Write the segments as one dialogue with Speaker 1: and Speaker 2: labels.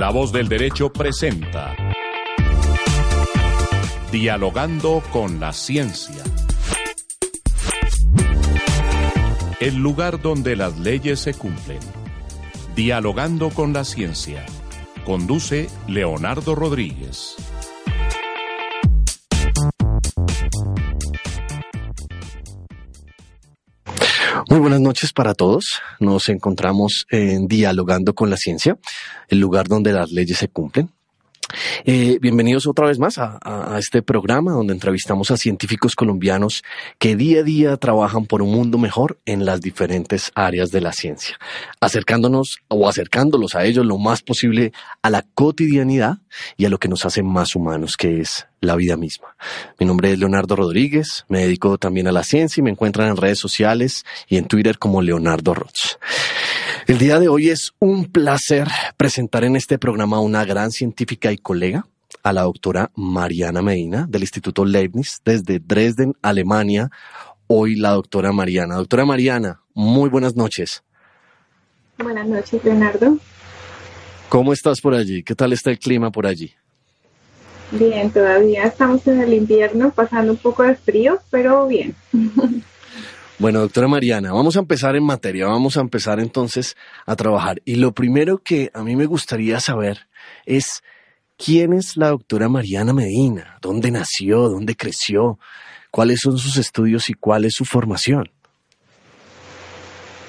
Speaker 1: La voz del derecho presenta Dialogando con la ciencia. El lugar donde las leyes se cumplen. Dialogando con la ciencia. Conduce Leonardo Rodríguez.
Speaker 2: Muy buenas noches para todos. Nos encontramos en Dialogando con la Ciencia, el lugar donde las leyes se cumplen. Eh, bienvenidos otra vez más a, este programa donde entrevistamos a científicos colombianos que día a día trabajan por un mundo mejor en las diferentes áreas de la ciencia, acercándonos o acercándolos a ellos lo más posible a la cotidianidad y a lo que nos hace más humanos, que es la vida misma. Mi nombre es Leonardo Rodríguez, me dedico también a la ciencia y me encuentran en redes sociales y en Twitter como Leonardo Roth. El día de hoy es un placer presentar en este programa a una gran científica y colega, a la doctora Mariana Medina del Instituto Leibniz desde Dresden, Alemania. Hoy la doctora Mariana. Doctora Mariana, muy buenas noches.
Speaker 3: Buenas noches, Leonardo.
Speaker 2: ¿Cómo estás por allí? ¿Qué tal está el clima por allí?
Speaker 3: Bien, todavía estamos en el invierno, pasando un poco de frío, pero bien.
Speaker 2: Bueno, doctora Mariana, vamos a empezar en materia, vamos a empezar entonces a trabajar. Y lo primero que a mí me gustaría saber es quién es la doctora Mariana Medina, dónde nació, dónde creció, cuáles son sus estudios y cuál es su formación.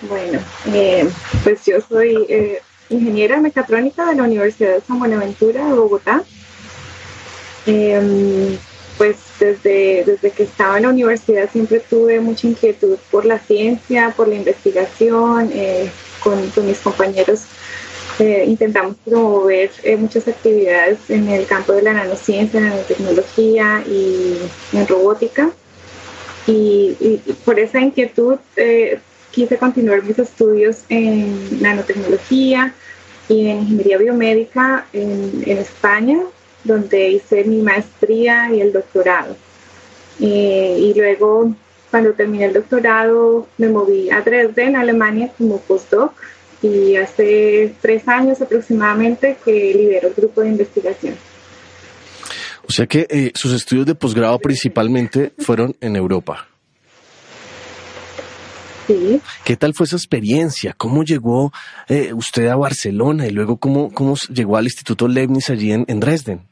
Speaker 3: Bueno, eh, pues yo soy eh, ingeniera mecatrónica de la Universidad de San Buenaventura de Bogotá. Em, pues desde, desde que estaba en la universidad siempre tuve mucha inquietud por la ciencia, por la investigación, eh, con, mis compañeros eh, intentamos promover eh, muchas actividades en el campo de la nanociencia, nanotecnología y en robótica. Y, por esa inquietud quise continuar mis estudios en nanotecnología y en ingeniería biomédica en, en España donde hice mi maestría y el doctorado. Eh, y luego, cuando terminé el doctorado, me moví a Dresden, Alemania, como postdoc. Y hace tres años aproximadamente que lidero el grupo de investigación.
Speaker 2: O sea que eh, sus estudios de posgrado principalmente fueron en Europa.
Speaker 3: Sí.
Speaker 2: ¿Qué tal fue esa experiencia? ¿Cómo llegó eh, usted a Barcelona y luego cómo, cómo llegó al Instituto Leibniz allí en Dresden?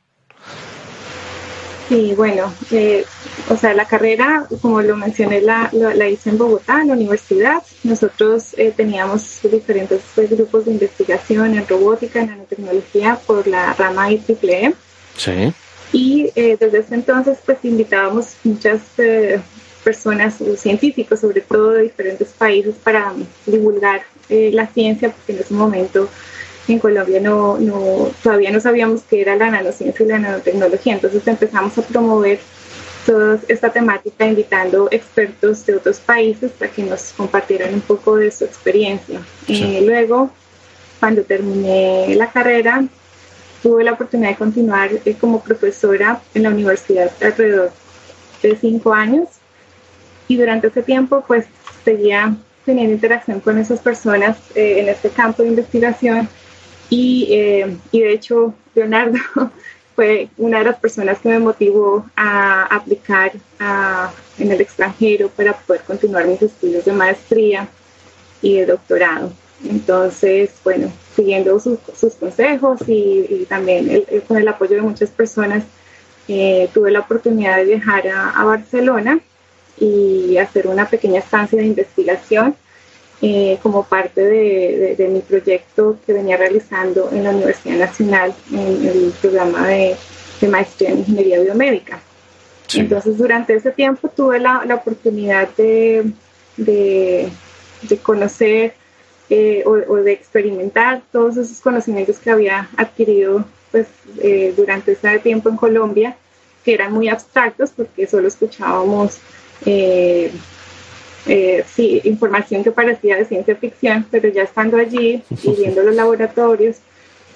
Speaker 3: Sí, bueno, eh, o sea, la carrera, como lo mencioné, la, la, hice en Bogotá, en la universidad. Nosotros eh, teníamos diferentes pues, grupos de investigación en robótica, en nanotecnología por la rama IEEE.
Speaker 2: Sí.
Speaker 3: Y eh, desde ese entonces, pues invitábamos muchas personas, científicos, sobre todo de diferentes países, para divulgar la ciencia, porque en ese momento en Colombia no, no, todavía no sabíamos qué era la nanociencia y la nanotecnología, entonces empezamos a promover toda esta temática invitando expertos de otros países para que nos compartieran un poco de su experiencia. Eh, luego, cuando terminé la carrera, tuve la oportunidad de continuar eh, como profesora en la universidad alrededor de cinco años. Y durante ese tiempo pues seguía teniendo interacción con esas personas eh, en este campo de investigación y, eh, y de hecho, Leonardo fue una de las personas que me motivó a aplicar en el extranjero para poder continuar mis estudios de maestría y de doctorado. Entonces, bueno, siguiendo sus, sus consejos y, también con el apoyo de muchas personas, eh, tuve la oportunidad de viajar a, a Barcelona y hacer una pequeña estancia de investigación eh, como parte de, mi proyecto que venía realizando en la Universidad Nacional en el programa de, maestría en ingeniería biomédica. Entonces, durante ese tiempo tuve la, oportunidad de, de, conocer eh, o, de experimentar todos esos conocimientos que había adquirido pues, eh, durante ese tiempo en Colombia, que eran muy abstractos porque solo escuchábamos eh, sí, información que parecía de ciencia ficción, pero ya estando allí y viendo los laboratorios,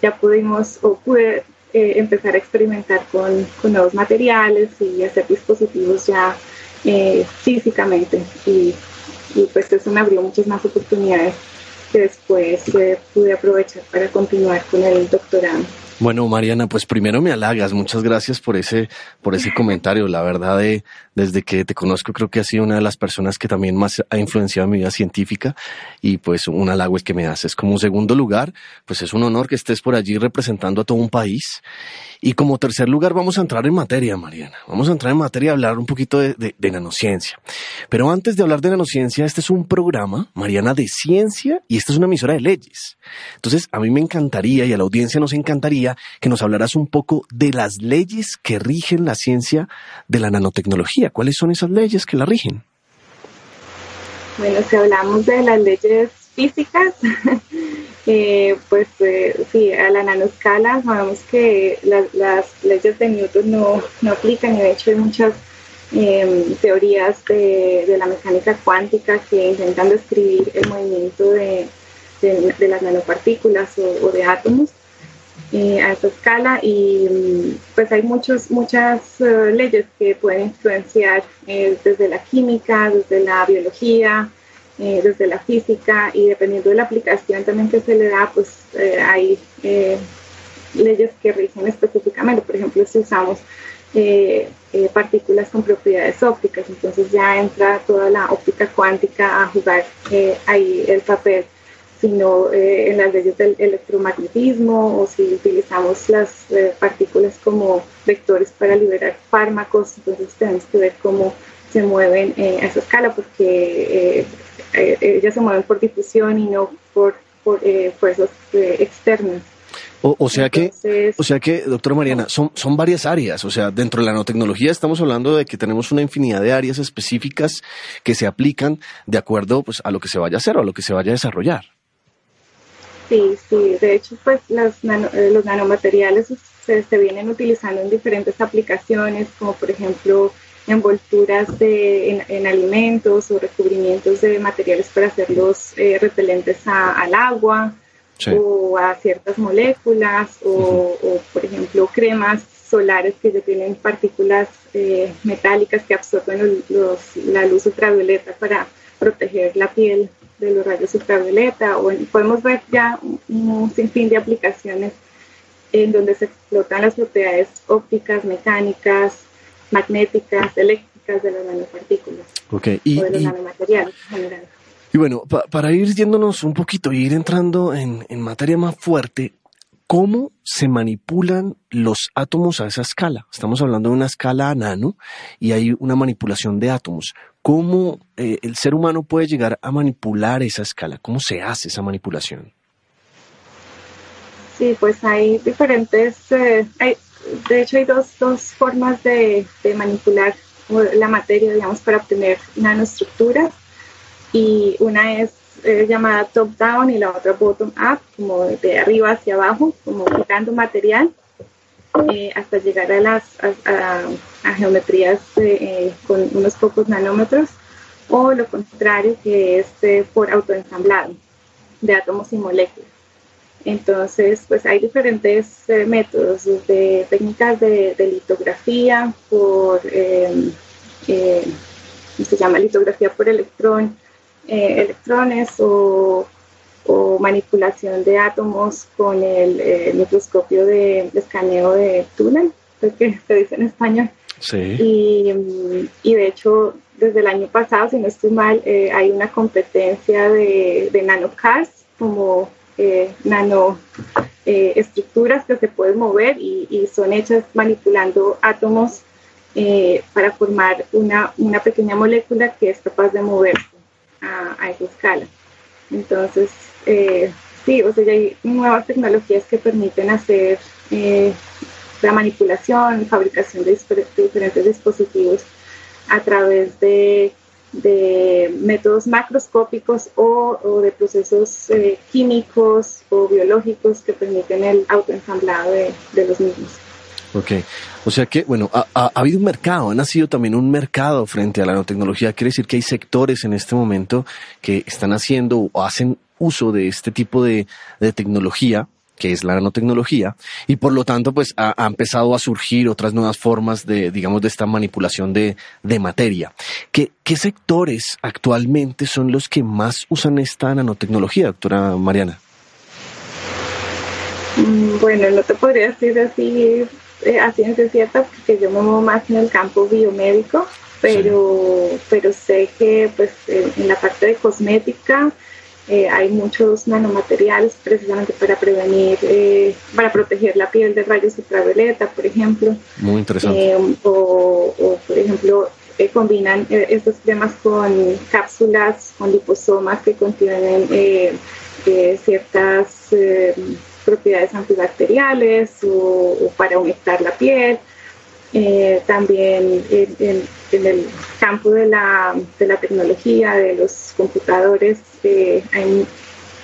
Speaker 3: ya pudimos o pude eh, empezar a experimentar con, nuevos materiales y hacer dispositivos ya eh, físicamente. Y, pues eso me abrió muchas más oportunidades que después pude aprovechar para continuar con el doctorado.
Speaker 2: Bueno, Mariana, pues primero me halagas. Muchas gracias por ese, por ese comentario. La verdad, de, desde que te conozco, creo que has sido una de las personas que también más ha influenciado mi vida científica y pues un halago el que me haces. Como segundo lugar, pues es un honor que estés por allí representando a todo un país y como tercer lugar vamos a entrar en materia, Mariana. Vamos a entrar en materia y hablar un poquito de, nanociencia. Pero antes de hablar de nanociencia, este es un programa, Mariana, de ciencia y esta es una emisora de leyes. Entonces, a mí me encantaría y a la audiencia nos encantaría que nos hablaras un poco de las leyes que rigen la ciencia de la nanotecnología. ¿Cuáles son esas leyes que la rigen?
Speaker 3: Bueno, si hablamos de las leyes físicas, Eh, pues eh, sí, a la nanoscala sabemos que las leyes de Newton no, no, aplican y de hecho hay muchas em, teorías de, de, la mecánica cuántica que intentan describir el movimiento de, de, las nanopartículas o, de átomos eh, a esa escala y pues hay muchos, muchas leyes que pueden influenciar desde la química, desde la biología, eh, desde la física y dependiendo de la aplicación también que se le da, pues eh, hay eh, leyes que rigen específicamente. Por ejemplo, si usamos partículas con propiedades ópticas, entonces ya entra toda la óptica cuántica a jugar ahí el papel sino en las leyes del electromagnetismo o si utilizamos las partículas como vectores para liberar fármacos, entonces tenemos que ver cómo se mueven a esa escala porque eh, ellas se mueven por difusión y no por, eh, fuerzas eh, externas.
Speaker 2: O, sea que, o sea que, doctora Mariana, son, son varias áreas. O sea, dentro de la nanotecnología estamos hablando de que tenemos una infinidad de áreas específicas que se aplican de acuerdo pues, a lo que se vaya a hacer o a lo que se vaya a desarrollar.
Speaker 3: Sí, sí. De hecho, pues los nanomateriales se, se vienen utilizando en diferentes aplicaciones, como por ejemplo envolturas de, en, alimentos o recubrimientos de materiales para hacerlos eh, repelentes al agua o a ciertas moléculas o, por ejemplo, cremas solares que tienen partículas eh, metálicas que absorben la luz ultravioleta para proteger la piel de los rayos ultravioleta o podemos ver ya un sinfín de aplicaciones en donde se explotan las propiedades ópticas, mecánicas, magnéticas, eléctricas de las nanopartículas
Speaker 2: y,
Speaker 3: o de los nanomateriales en general.
Speaker 2: Y bueno, para ir yéndonos un poquito y ir entrando en, en materia más fuerte, ¿cómo se manipulan los átomos a esa escala? Estamos hablando de una escala nano y hay una manipulación de átomos. ¿Cómo eh, el ser humano puede llegar a manipular esa escala? ¿Cómo se hace esa manipulación?
Speaker 3: Sí, pues hay diferentes, eh, hay, de hecho hay dos, dos formas de, de, manipular la materia, digamos, para obtener nanoestructuras. Y una es eh, llamada top-down y la otra bottom-up, como de arriba hacia abajo, como quitando material eh, hasta llegar a las a, geometrías eh, con unos pocos nanómetros. O lo contrario, que es por autoensamblado de átomos y moléculas. Entonces, pues hay diferentes eh, métodos, de técnicas de, litografía por, em, eh, se llama litografía por eh, electrones o, manipulación de átomos con el microscopio de, escaneo de túnel, que se dice en español.
Speaker 2: Sí.
Speaker 3: Y, y, de hecho, desde el año pasado, si no estoy mal, hay una competencia de, de nanocars como eh, nano eh, estructuras que se pueden mover y, son hechas manipulando átomos eh, para formar una, una, pequeña molécula que es capaz de moverse a, esa escala. Entonces, sí, o sea, hay nuevas tecnologías que permiten hacer la manipulación, fabricación de diferentes dispositivos a través de de métodos macroscópicos o, de procesos eh, químicos o biológicos que permiten el autoensamblado de, de los mismos.
Speaker 2: Ok, o sea que, bueno, ha, ha, habido un mercado, ha nacido también un mercado frente a la nanotecnología. Quiere decir que hay sectores en este momento que están haciendo o hacen uso de este tipo de, de tecnología que es la nanotecnología, y por lo tanto, pues ha, empezado a surgir otras nuevas formas de, digamos, de esta manipulación de, materia. ¿Qué, ¿Qué, sectores actualmente son los que más usan esta nanotecnología, doctora Mariana?
Speaker 3: Mm, bueno, no te podría decir así eh, a ciencia cierta porque yo me muevo más en el campo biomédico, pero, pero sé que pues en la parte de cosmética eh, hay muchos nanomateriales precisamente para prevenir, eh, para proteger la piel de rayos ultravioleta, por ejemplo.
Speaker 2: Muy interesante.
Speaker 3: Eh, o, por ejemplo, combinan estos cremas con cápsulas, con liposomas que contienen ciertas propiedades antibacteriales o, para humectar la piel. también en, en, el campo de la, de la tecnología, de los computadores, hay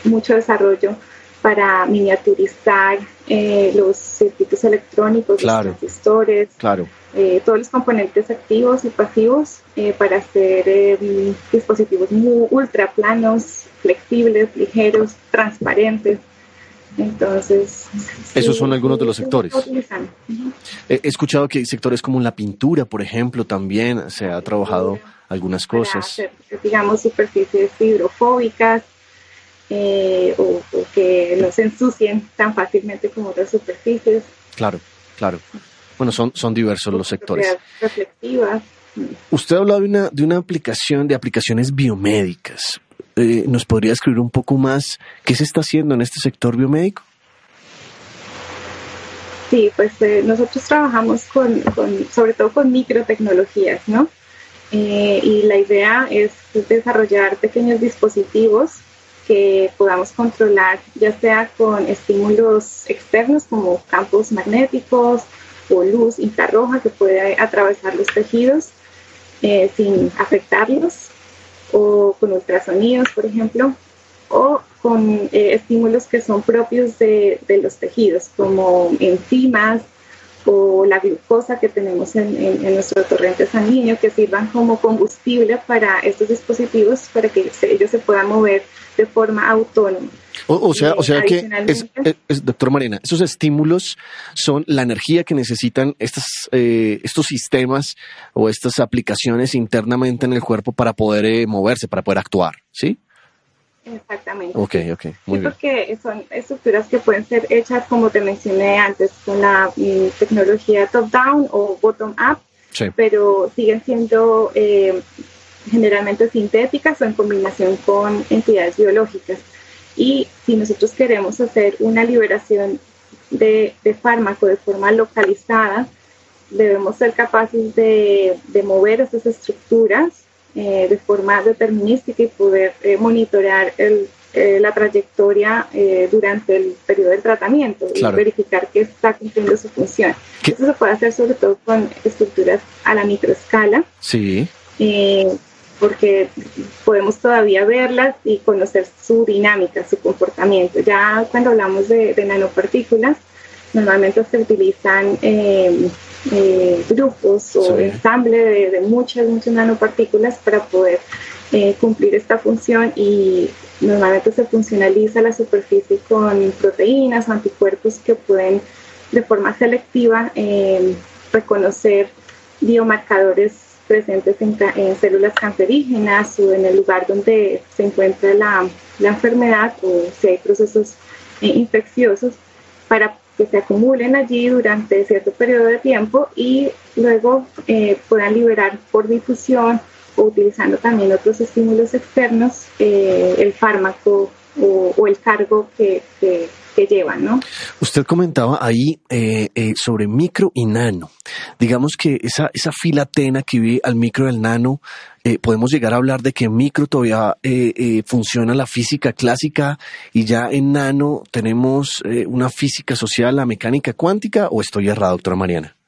Speaker 3: mucho desarrollo para miniaturizar eh, los circuitos electrónicos, los transistores, eh, todos los componentes activos y pasivos eh, para hacer dispositivos muy ultra planos, flexibles, ligeros, transparentes. Entonces,
Speaker 2: esos son algunos de los sectores. He escuchado que hay sectores como la pintura, por ejemplo, también se ha trabajado algunas cosas.
Speaker 3: digamos, superficies hidrofóbicas eh, o, que no se ensucien tan fácilmente como otras superficies.
Speaker 2: Claro, claro. Bueno, son, son diversos los sectores.
Speaker 3: Reflectivas.
Speaker 2: Usted ha hablado de una, de una aplicación, de aplicaciones biomédicas. Eh, ¿Nos podría escribir un poco más qué se está haciendo en este sector biomédico?
Speaker 3: Sí, pues eh, nosotros trabajamos con, con, sobre todo con microtecnologías, ¿no? Eh, y la idea es desarrollar pequeños dispositivos que podamos controlar, ya sea con estímulos externos como campos magnéticos o luz infrarroja que puede atravesar los tejidos sin afectarlos, o con ultrasonidos, por ejemplo, o con eh, estímulos que son propios de, los tejidos, como enzimas, o la glucosa que tenemos en, nuestro torrente sanguíneo que sirvan como combustible para estos dispositivos para que ellos se puedan mover de forma autónoma.
Speaker 2: O, sea, o sea que, es, doctor Marina, esos estímulos son la energía que necesitan estas, eh, estos sistemas o estas aplicaciones internamente en el cuerpo para poder eh, moverse, para poder actuar, ¿sí?
Speaker 3: Exactamente.
Speaker 2: Ok, ok, muy bien.
Speaker 3: Porque son estructuras que pueden ser hechas, como te mencioné antes, con la mm, tecnología top-down o bottom-up, pero siguen siendo eh, generalmente sintéticas o en combinación con entidades biológicas. Y si nosotros queremos hacer una liberación de, fármaco de forma localizada, debemos ser capaces de, de mover esas estructuras eh, de forma determinística y poder eh, monitorear el, eh, la trayectoria durante el periodo del tratamiento y verificar que está cumpliendo su función. Eso se puede hacer sobre todo con estructuras a la microescala.
Speaker 2: Sí.
Speaker 3: Porque podemos todavía verlas y conocer su dinámica, su comportamiento. Ya cuando hablamos de, de nanopartículas, normalmente se utilizan eh, grupos o ensamble de, muchas, muchas nanopartículas para poder eh, cumplir esta función y normalmente se funcionaliza la superficie con proteínas o anticuerpos que pueden de forma selectiva eh, reconocer biomarcadores presentes en, células cancerígenas o en el lugar donde se encuentra la, enfermedad o si hay procesos infecciosos para que se acumulen allí durante cierto periodo de tiempo y luego eh, puedan liberar por difusión o utilizando también otros estímulos externos eh, el fármaco o, el cargo que, llevan, ¿no?
Speaker 2: Usted comentaba ahí eh, sobre micro y nano. Digamos que esa, esa fila tena que vive al micro del nano eh, podemos llegar a hablar de que micro todavía eh, eh, funciona la física clásica y ya en nano tenemos una física social, la mecánica cuántica, o estoy errado, doctora Mariana?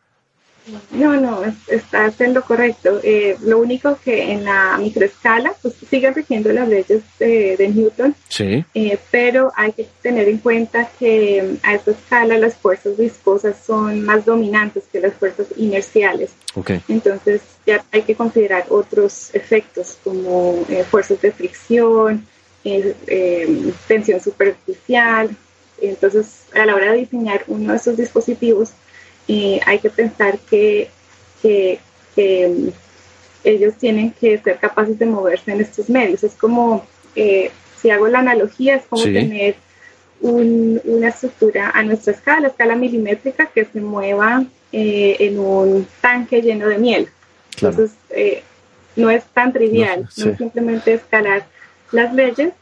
Speaker 3: No, no, estás en lo correcto. Eh, lo único que en la microescala, pues siguen rigiendo las leyes de, Newton,
Speaker 2: sí.
Speaker 3: Eh, pero hay que tener en cuenta que a esta escala las fuerzas viscosas son más dominantes que las fuerzas inerciales.
Speaker 2: Okay.
Speaker 3: Entonces ya hay que considerar otros efectos como eh, fuerzas de fricción, tensión superficial, Entonces, a la hora de diseñar uno de estos dispositivos, eh, hay que pensar que, que, mm, ellos tienen que ser capaces de moverse en estos medios. Es como, eh, si hago la analogía, es como tener una estructura a nuestra escala, escala milimétrica, que se mueva eh, en un tanque lleno de miel. Entonces, no es tan trivial, no es simplemente escalar las leyes,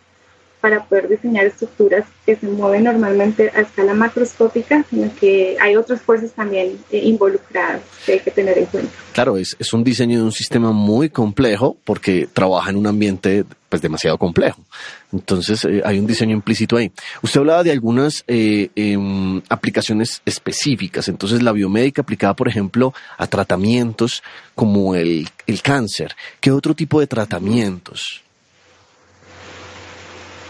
Speaker 3: para poder diseñar estructuras que se mueven normalmente a escala macroscópica, sino que hay otras fuerzas también eh, involucradas que hay que tener en cuenta.
Speaker 2: Claro, es, un diseño de un sistema muy complejo porque trabaja en un ambiente pues demasiado complejo. Entonces eh, hay un diseño implícito ahí. Usted hablaba de algunas eh, em, aplicaciones específicas. Entonces la biomédica aplicada, por ejemplo, a tratamientos como el, el cáncer. ¿Qué otro tipo de tratamientos?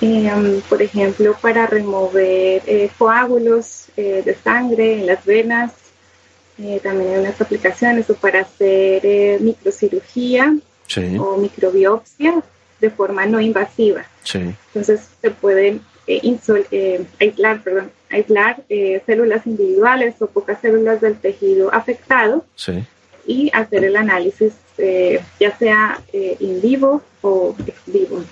Speaker 3: Em, por ejemplo, para remover eh, coágulos eh, de sangre en las venas, eh, también hay unas aplicaciones, o para hacer microcirugía o microbiopsia de forma no invasiva. Entonces se pueden aislar, perdón, aislar células individuales o pocas células del tejido afectado y hacer el análisis eh, ya sea eh, in vivo o ex vivo.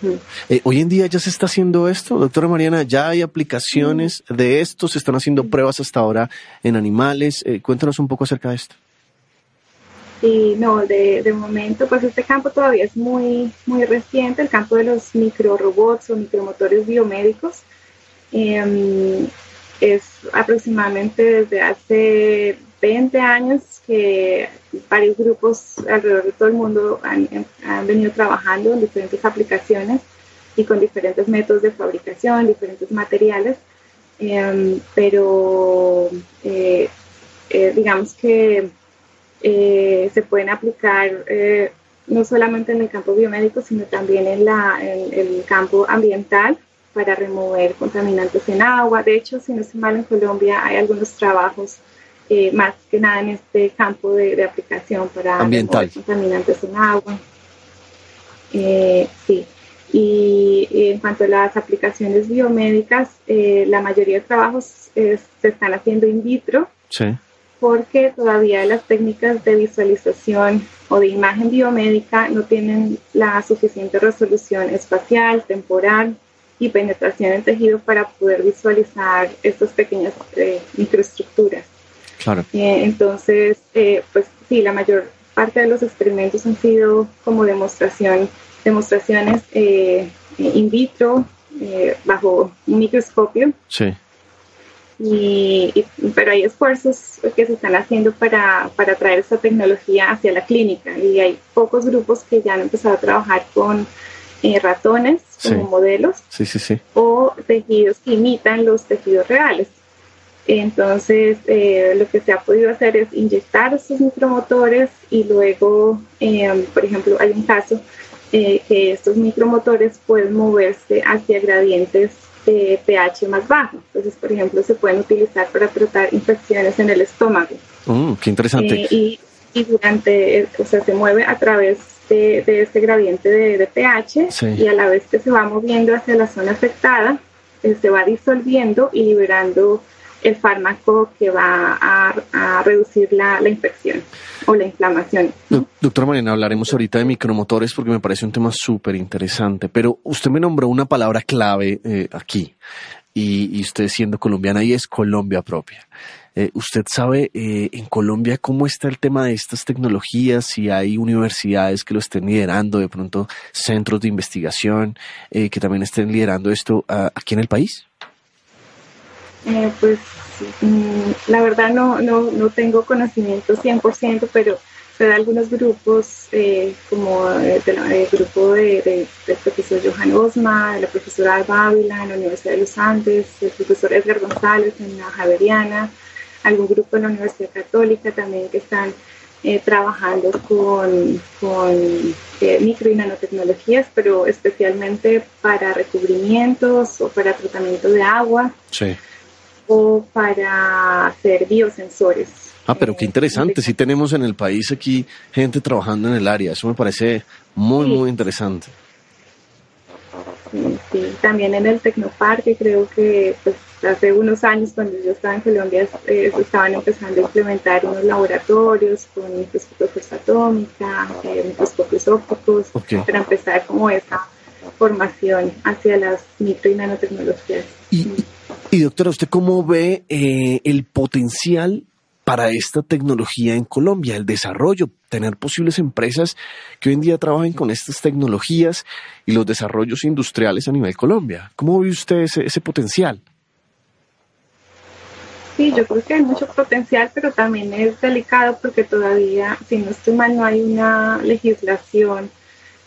Speaker 2: Eh, hoy en día ya se está haciendo esto, doctora Mariana, ya hay aplicaciones de esto, se están haciendo pruebas hasta ahora en animales. cuéntanos un poco acerca de esto.
Speaker 3: Sí, no, de, de, momento, pues este campo todavía es muy, muy reciente, el campo de los microrobots o micromotores biomédicos. Em, es aproximadamente desde hace 20 años que varios grupos alrededor de todo el mundo han, venido trabajando en diferentes aplicaciones y con diferentes métodos de fabricación, diferentes materiales, em, pero eh, eh, digamos que eh, se pueden aplicar no solamente en el campo biomédico, sino también en, la, en el campo ambiental para remover contaminantes en agua. De hecho, si no estoy mal, en Colombia hay algunos trabajos eh, más que nada en este campo de, aplicación para
Speaker 2: ambiental
Speaker 3: contaminantes en agua. Eh, sí. Y, en cuanto a las aplicaciones biomédicas, eh, la mayoría de trabajos se están haciendo in vitro. Porque todavía las técnicas de visualización o de imagen biomédica no tienen la suficiente resolución espacial, temporal y penetración en tejido para poder visualizar estas pequeñas microestructuras. Eh, entonces, eh, pues sí, la mayor parte de los experimentos han sido como demostración, demostraciones eh, in vitro bajo un microscopio.
Speaker 2: Sí.
Speaker 3: Y, pero hay esfuerzos que se están haciendo para, para traer esta tecnología hacia la clínica y hay pocos grupos que ya han empezado a trabajar con ratones como modelos
Speaker 2: sí, sí, sí.
Speaker 3: o tejidos que imitan los tejidos reales. Entonces, eh, lo que se ha podido hacer es inyectar estos micromotores y luego, eh, por ejemplo, hay un caso eh, que estos micromotores pueden moverse hacia gradientes de pH más bajo. Entonces, por ejemplo, se pueden utilizar para tratar infecciones en el estómago.
Speaker 2: Mm, qué interesante.
Speaker 3: Y, durante, o sea, se mueve a través de, este gradiente de, pH y a la vez que se va moviendo hacia la zona afectada, se va disolviendo y liberando el fármaco que va a, reducir la, infección o la inflamación.
Speaker 2: Doctora Mariana, hablaremos ahorita de micromotores porque me parece un tema súper interesante, pero usted me nombró una palabra clave eh, aquí y, usted siendo colombiana y es Colombia propia. Eh, ¿Usted sabe eh, en Colombia cómo está el tema de estas tecnologías? Si hay universidades que lo estén liderando, de pronto centros de investigación que también estén liderando esto ah, aquí en el país?
Speaker 3: Eh, pues mm, la verdad no, no, no tengo conocimiento 100%, pero de algunos grupos, eh, como el, grupo de, del profesor Johan Osma, la profesora Alba Ávila en la Universidad de los Andes, el profesor Edgar González en la Javeriana, algún grupo en la Universidad Católica también que están eh, trabajando con, con micro y nanotecnologías, pero especialmente para recubrimientos o para tratamiento de agua.
Speaker 2: Sí
Speaker 3: o para hacer biosensores.
Speaker 2: Ah, pero qué interesante. Sí tenemos en el país aquí gente trabajando en el área. Eso me parece muy, muy interesante.
Speaker 3: Sí, también en el Tecnoparque creo que pues, hace unos años cuando yo estaba en Colombia eh, estaban empezando a implementar unos laboratorios con microscopio de fuerza atómica, eh, microscopios ópticos, para empezar como esa formación hacia las micro y nanotecnologías.
Speaker 2: Y, y doctora, ¿usted cómo ve eh, el potencial para esta tecnología en Colombia, el desarrollo, tener posibles empresas que hoy en día trabajen con estas tecnologías y los desarrollos industriales a nivel Colombia. ¿Cómo ve usted ese, potencial?
Speaker 3: Sí, yo creo que hay mucho potencial, pero también es delicado porque todavía, si no estoy mal, no hay una legislación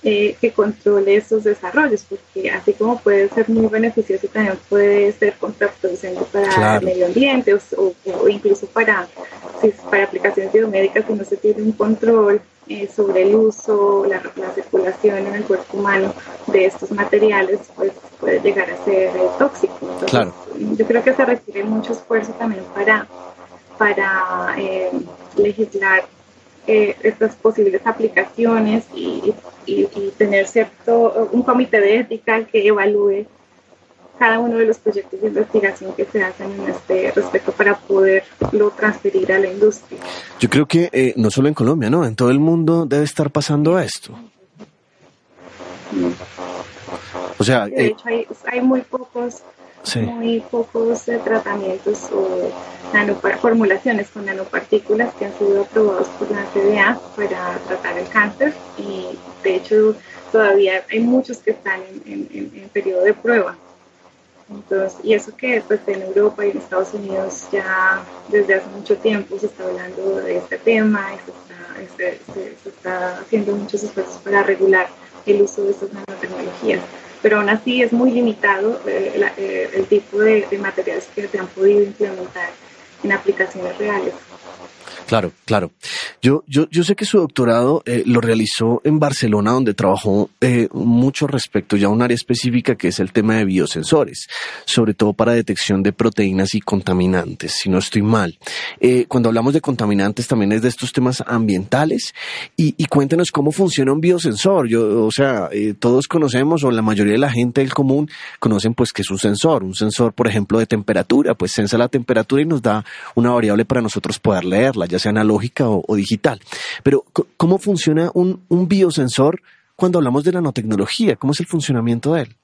Speaker 3: eh, que controle esos desarrollos, porque así como puede ser muy beneficioso, también puede ser contraproducente para el medio ambiente o, incluso para, para aplicaciones biomédicas si no se tiene un control eh, sobre el uso, la, circulación en el cuerpo humano de estos materiales, pues puede llegar a ser eh, tóxico. Yo creo que se requiere mucho esfuerzo también para, para legislar estas posibles aplicaciones y, y, tener cierto, un comité de ética que evalúe cada uno de los proyectos de investigación que se hacen en este respecto para poderlo transferir a la industria.
Speaker 2: Yo creo que eh, no solo en Colombia, ¿no? En todo el mundo debe estar pasando esto.
Speaker 3: O sea, de eh, hecho hay, hay muy pocos muy pocos tratamientos o formulaciones con nanopartículas que han sido aprobados por la FDA para tratar el cáncer y de hecho todavía hay muchos que están en, en, periodo de prueba. Entonces, y eso que pues, en Europa y en Estados Unidos ya desde hace mucho tiempo se está hablando de este tema y se está, se está haciendo muchos esfuerzos para regular el uso de estas nanotecnologías pero aún así es muy limitado eh, eh, el tipo de, de materiales que se han podido implementar en aplicaciones reales.
Speaker 2: Claro, claro. Yo, yo, yo sé que su doctorado eh, lo realizó en Barcelona, donde trabajó eh, mucho respecto ya a un área específica que es el tema de biosensores, sobre todo para detección de proteínas y contaminantes, si no estoy mal. Eh, cuando hablamos de contaminantes también es de estos temas ambientales y, y cuéntenos cómo funciona un biosensor. Yo, o sea, eh, todos conocemos o la mayoría de la gente del común conocen pues que es un sensor, un sensor por ejemplo de temperatura, pues sensa la temperatura y nos da una variable para nosotros poder leerla, ya sea analógica o, digital. Pero, ¿cómo funciona un, biosensor cuando hablamos de nanotecnología? ¿Cómo es el funcionamiento de él?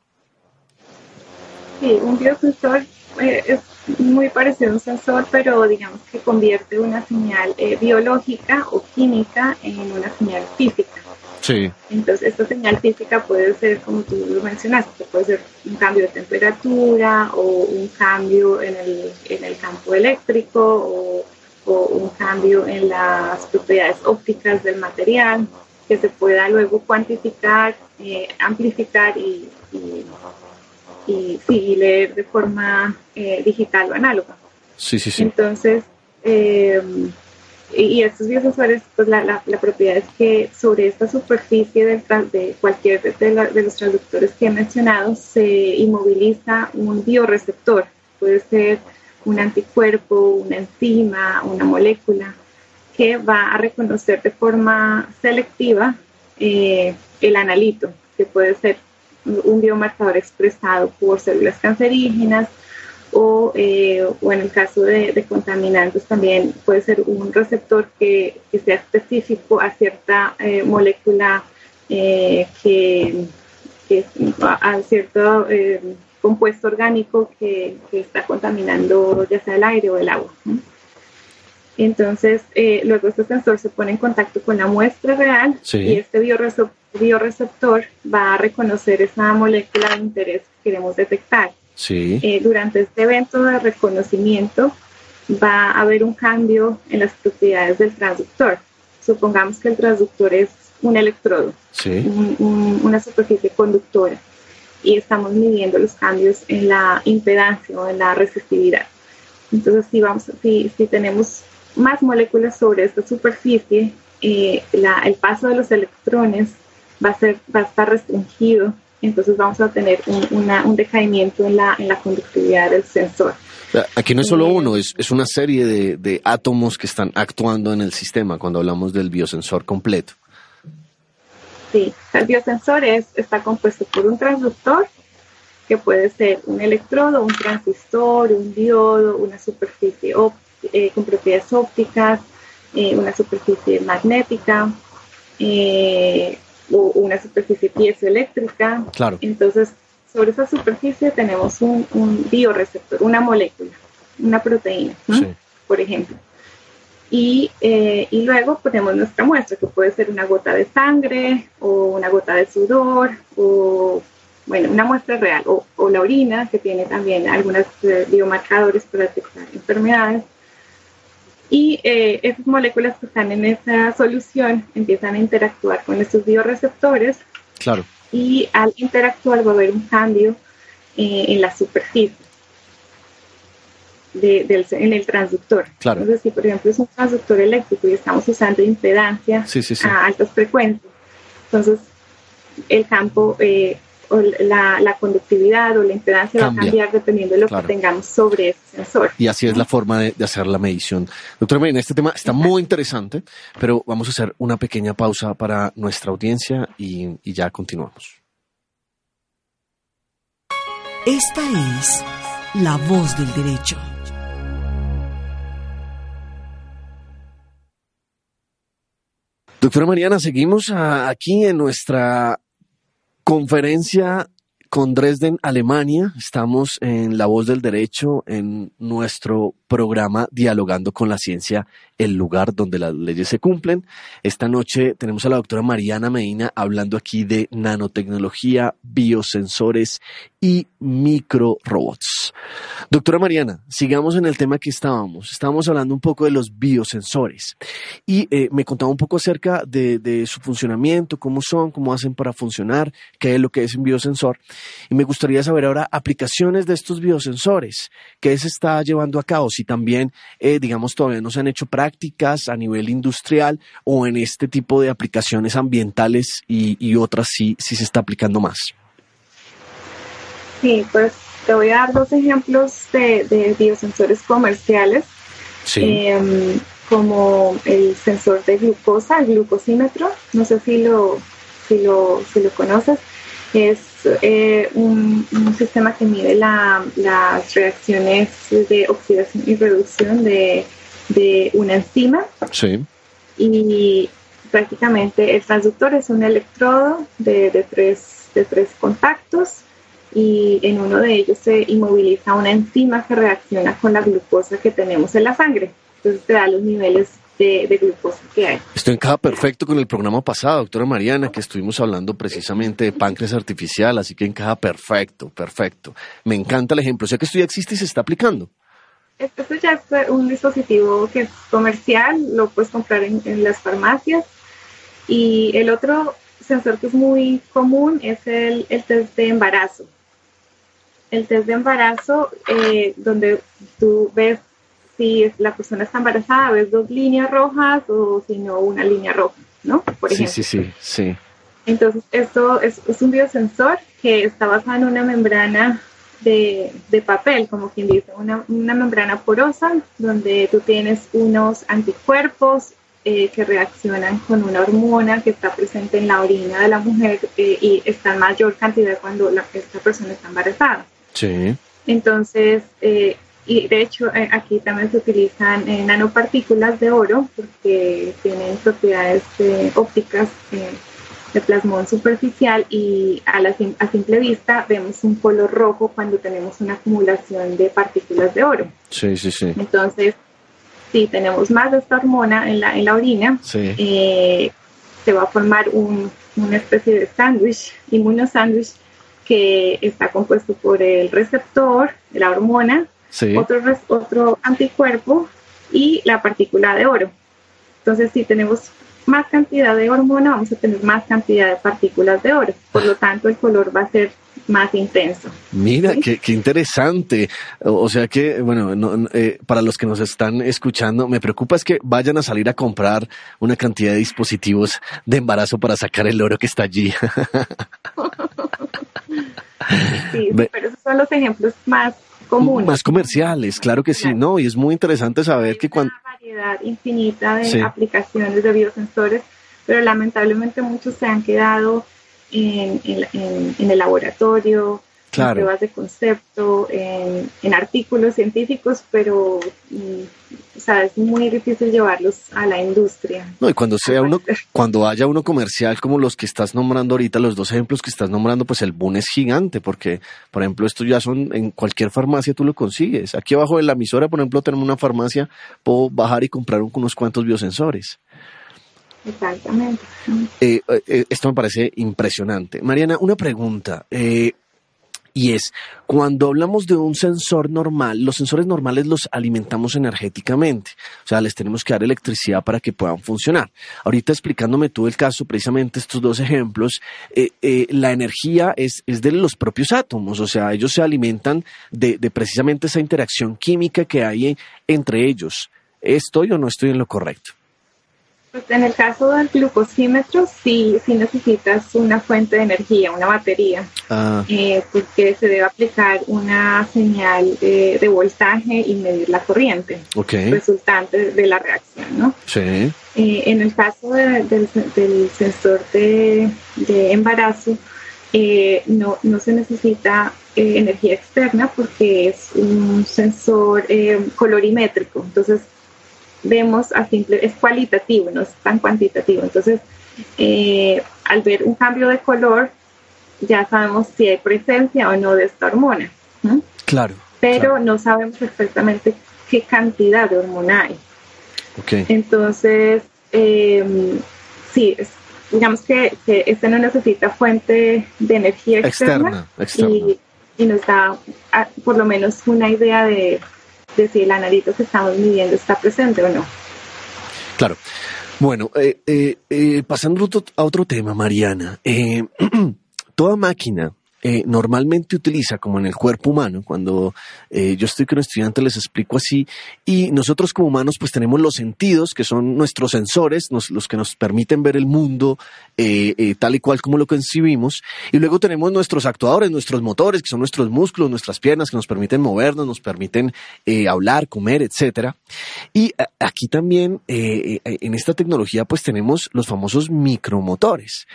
Speaker 3: Sí, un biosensor eh, es muy parecido a un sensor, pero digamos que convierte una señal eh, biológica o química en una señal física.
Speaker 2: Sí.
Speaker 3: Entonces, esta señal física puede ser, como tú lo mencionaste, puede ser un cambio de temperatura o un cambio en el, en el campo eléctrico o o un cambio en las propiedades ópticas del material que se pueda luego cuantificar, eh, amplificar y, y, leer de forma eh, digital o análoga.
Speaker 2: Sí, sí, sí.
Speaker 3: Entonces, eh, y estos biosensores, pues la, la, propiedad es que sobre esta superficie del, de cualquier de, de, los transductores que he mencionado se inmoviliza un bioreceptor. Puede ser un anticuerpo, una enzima, una molécula que va a reconocer de forma selectiva eh, el analito, que puede ser un biomarcador expresado por células cancerígenas o, eh, en el caso de, contaminantes también puede ser un receptor que, sea específico a cierta eh, molécula que, que, a cierto compuesto orgánico que, está contaminando ya sea el aire o el agua. Entonces, eh, luego este sensor se pone en contacto con la muestra real y este bioreceptor, va a reconocer esa molécula de interés que queremos detectar. Eh, durante este evento de reconocimiento va a haber un cambio en las propiedades del transductor. Supongamos que el transductor es un electrodo, una superficie conductora y estamos midiendo los cambios en la impedancia o en la resistividad. Entonces, si, vamos, si, si tenemos más moléculas sobre esta superficie, eh, la, el paso de los electrones va a, ser, va a estar restringido, entonces vamos a tener un, una, un decaimiento en la, en la conductividad del sensor.
Speaker 2: Aquí no es solo uno, es, es una serie de, de átomos que están actuando en el sistema cuando hablamos del biosensor completo.
Speaker 3: Sí, el biosensor está compuesto por un transductor que puede ser un electrodo, un transistor, un diodo, una superficie eh, con propiedades ópticas, eh, una superficie magnética eh, o una superficie piezoeléctrica.
Speaker 2: Claro.
Speaker 3: Entonces, sobre esa superficie tenemos un, un bioreceptor, una molécula, una proteína, por ejemplo. Y, y, luego ponemos nuestra muestra, que puede ser una gota de sangre o una gota de sudor o bueno, una muestra real, o, la orina, que tiene también algunos eh, biomarcadores para detectar enfermedades. Y eh, esas moléculas que están en esa solución empiezan a interactuar con estos bioreceptores.
Speaker 2: Claro.
Speaker 3: Y al interactuar va a haber un cambio eh, en la superficie. Del, en el transductor.
Speaker 2: Claro.
Speaker 3: Entonces, si por ejemplo es un transductor eléctrico y estamos usando impedancia a altas frecuencias, entonces el campo eh, o la, conductividad o la impedancia va a cambiar dependiendo de lo que tengamos sobre ese sensor.
Speaker 2: Y así es la forma de, hacer la medición. Doctora Marina, este tema está muy interesante, pero vamos a hacer una pequeña pausa para nuestra audiencia y, y ya continuamos.
Speaker 4: Esta es la voz del derecho.
Speaker 2: Doctora Mariana, seguimos aquí en nuestra Conferencia con Dresden, Alemania. Estamos en La Voz del Derecho, en nuestro programa Dialogando con la Ciencia, el lugar donde las leyes se cumplen. Esta noche tenemos a la doctora Mariana Medina hablando aquí de nanotecnología, biosensores y microrobots. Doctora Mariana, sigamos en el tema que estábamos. Estábamos hablando un poco de los biosensores y eh, me contaba un poco acerca de, de, su funcionamiento, cómo son, cómo hacen para funcionar, qué es lo que es un biosensor. Y me gustaría saber ahora aplicaciones de estos biosensores, qué se está llevando a cabo, si también, eh, digamos, todavía no se han hecho prácticas a nivel industrial o en este tipo de aplicaciones ambientales y, y otras sí, sí se está aplicando más.
Speaker 3: Sí, pues te voy a dar dos ejemplos de, biosensores comerciales. Em, como el sensor de glucosa, el glucosímetro, no sé si lo, si lo, si lo conoces, es eh, un, sistema que mide las reacciones de oxidación y reducción de, una enzima.
Speaker 2: Sí.
Speaker 3: Y prácticamente el transductor es un electrodo de, tres, de tres contactos y en uno de ellos se inmoviliza una enzima que reacciona con la glucosa que tenemos en la sangre. Entonces te da los niveles de, glucosa que hay.
Speaker 2: Esto encaja perfecto con el programa pasado, doctora Mariana, que estuvimos hablando precisamente de páncreas artificial, así que encaja perfecto, perfecto. Me encanta el ejemplo, o sea que esto ya existe y se está aplicando.
Speaker 3: Esto ya es un dispositivo que es comercial, lo puedes comprar en, las farmacias. Y el otro sensor que es muy común es el, el test de embarazo. El test de embarazo, eh, donde tú ves si la persona está embarazada, ves dos líneas rojas o si no una línea roja, ¿no?
Speaker 2: Por ejemplo. Sí, sí, sí, sí.
Speaker 3: Entonces, esto es, un biosensor que está basado en una membrana de, papel, como quien dice, una, membrana porosa donde tú tienes unos anticuerpos eh, que reaccionan con una hormona que está presente en la orina de la mujer eh, y está en mayor cantidad cuando la, esta persona está embarazada.
Speaker 2: Sí.
Speaker 3: Entonces, eh, y de hecho, eh, aquí también se utilizan eh, nanopartículas de oro porque tienen propiedades eh, ópticas de plasmón superficial y a, la, a simple vista vemos un color rojo cuando tenemos una acumulación de partículas de oro.
Speaker 2: Sí, sí, sí.
Speaker 3: Entonces, si tenemos más de esta hormona en la, en la orina, se va a formar un, una especie de sándwich, inmunosándwich, que está compuesto por el receptor, la hormona, otro, otro anticuerpo y la partícula de oro. Entonces, si tenemos más cantidad de hormona, vamos a tener más cantidad de partículas de oro. Por lo tanto, el color va a ser más intenso.
Speaker 2: Mira, qué, interesante. O, sea que, bueno, eh, para los que nos están escuchando, me preocupa es que vayan a salir a comprar una cantidad de dispositivos de embarazo para sacar el oro que está allí.
Speaker 3: sí, pero esos son los ejemplos más
Speaker 2: más comerciales, claro que sí, ¿no? Y es muy interesante saber que cuando...
Speaker 3: Una variedad infinita de aplicaciones de biosensores, pero lamentablemente muchos se han quedado en, el laboratorio en pruebas de concepto, en, artículos científicos, pero mm, o sea, es muy difícil llevarlos a la industria.
Speaker 2: No, y cuando sea uno, cuando haya uno comercial como los que estás nombrando ahorita, los dos ejemplos que estás nombrando, pues el boom es gigante, porque, por ejemplo, esto ya son en cualquier farmacia tú lo consigues. Aquí abajo de la emisora, por ejemplo, tenemos una farmacia, puedo bajar y comprar unos cuantos biosensores.
Speaker 3: Exactamente.
Speaker 2: Eh, eh, esto me parece impresionante. Mariana, una pregunta. Eh, y es, cuando hablamos de un sensor normal, los sensores normales los alimentamos energéticamente, o sea, les tenemos que dar electricidad para que puedan funcionar. Ahorita explicándome tú el caso, precisamente estos dos ejemplos, la energía es, es, de los propios átomos, o sea, ellos se alimentan de, de precisamente esa interacción química que hay entre ellos. ¿Estoy o no estoy en lo correcto?
Speaker 3: Pues en el caso del glucosímetro sí, sí necesitas una fuente de energía, una batería, ah. eh, porque se debe aplicar una señal de, voltaje y medir la corriente resultante de la reacción, ¿no?
Speaker 2: Sí.
Speaker 3: Eh, en el caso del, sensor de, embarazo, eh, no, no se necesita energía externa porque es un sensor colorimétrico, entonces vemos a simple, es cualitativo, no es tan cuantitativo. Entonces, eh, al ver un cambio de color, ya sabemos si hay presencia o no de esta hormona.
Speaker 2: Claro.
Speaker 3: Pero no sabemos exactamente qué cantidad de hormona hay.
Speaker 2: Okay.
Speaker 3: Entonces, em, sí, digamos que, este no necesita fuente de energía externa, Y, y, nos da ah, por lo menos una idea de, de si el analito que estamos midiendo está presente o no.
Speaker 2: Claro. Bueno, eh, eh, eh pasando a otro tema, Mariana, eh, toda máquina eh, normalmente utiliza, como en el cuerpo humano, cuando eh, yo estoy con estudiantes les explico así, y nosotros como humanos pues tenemos los sentidos, que son nuestros sensores, los que nos permiten ver el mundo eh, tal y cual como lo concibimos, y luego tenemos nuestros actuadores, nuestros motores, que son nuestros músculos, nuestras piernas, que nos permiten movernos, nos permiten hablar, comer, etcétera. Y aquí también, en esta tecnología, pues tenemos los famosos micromotores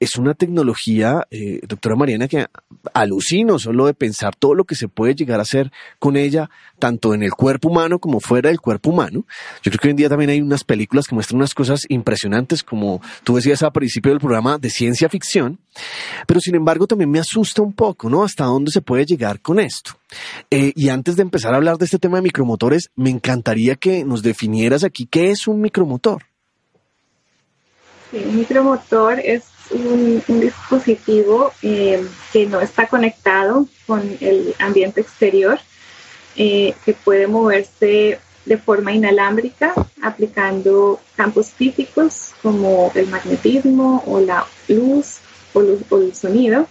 Speaker 2: es una tecnología, eh, doctora Mariana, que alucino solo de pensar todo lo que se puede llegar a hacer con ella, tanto en el cuerpo humano como fuera del cuerpo humano. Yo creo que hoy en día también hay unas películas que muestran unas cosas impresionantes, como tú decías al principio del programa, de ciencia ficción, pero sin embargo también me asusta un poco, ¿no? Hasta dónde se puede llegar con esto. Eh, y antes de empezar a hablar de este tema de micromotores, me encantaría que nos definieras aquí qué es un micromotor.
Speaker 3: Sí, un micromotor es un, dispositivo eh, que no está conectado con el ambiente exterior, eh, que puede moverse de forma inalámbrica aplicando campos físicos como el magnetismo o la luz o, el sonido,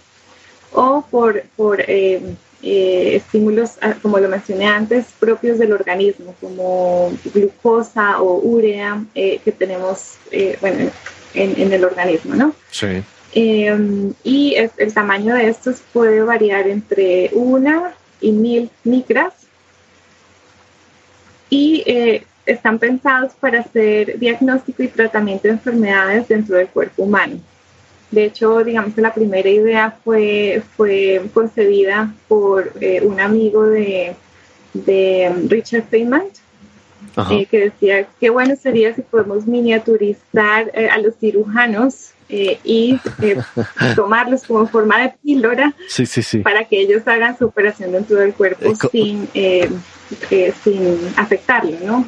Speaker 3: o por, por eh, estímulos, ah, como lo mencioné antes, propios del organismo, como glucosa o urea que tenemos, bueno, en, el organismo, ¿no?
Speaker 2: Sí.
Speaker 3: Em, y el tamaño de estos puede variar entre una y mil micras y eh, están pensados para hacer diagnóstico y tratamiento de enfermedades dentro del cuerpo humano. De hecho, digamos que la primera idea fue, fue concebida por eh, un amigo de, de Richard Feynman, eh, que decía qué bueno sería si podemos miniaturizar eh, a los cirujanos eh, y tomarlos como forma de píldora para que ellos hagan su operación dentro del cuerpo sin, sin afectarlo, ¿no?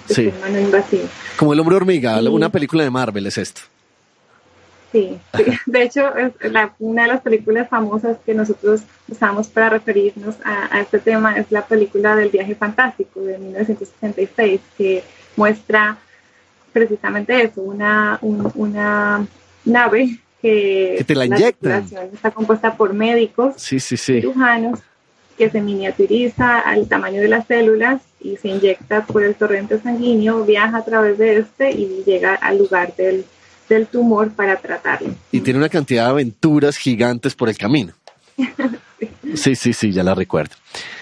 Speaker 2: Como el hombre hormiga, una película de Marvel es esto.
Speaker 3: Sí, de hecho, una de las películas famosas que nosotros usamos para referirnos a, este tema es la película del viaje fantástico de 1966, que muestra precisamente eso, una, una nave que,
Speaker 2: te la,
Speaker 3: está compuesta por médicos, cirujanos, que se miniaturiza al tamaño de las células y se inyecta por el torrente sanguíneo, viaja a través de este y llega al lugar del del tumor para tratarlo.
Speaker 2: Y tiene una cantidad de aventuras gigantes por el camino. Sí, sí, sí, ya la recuerdo.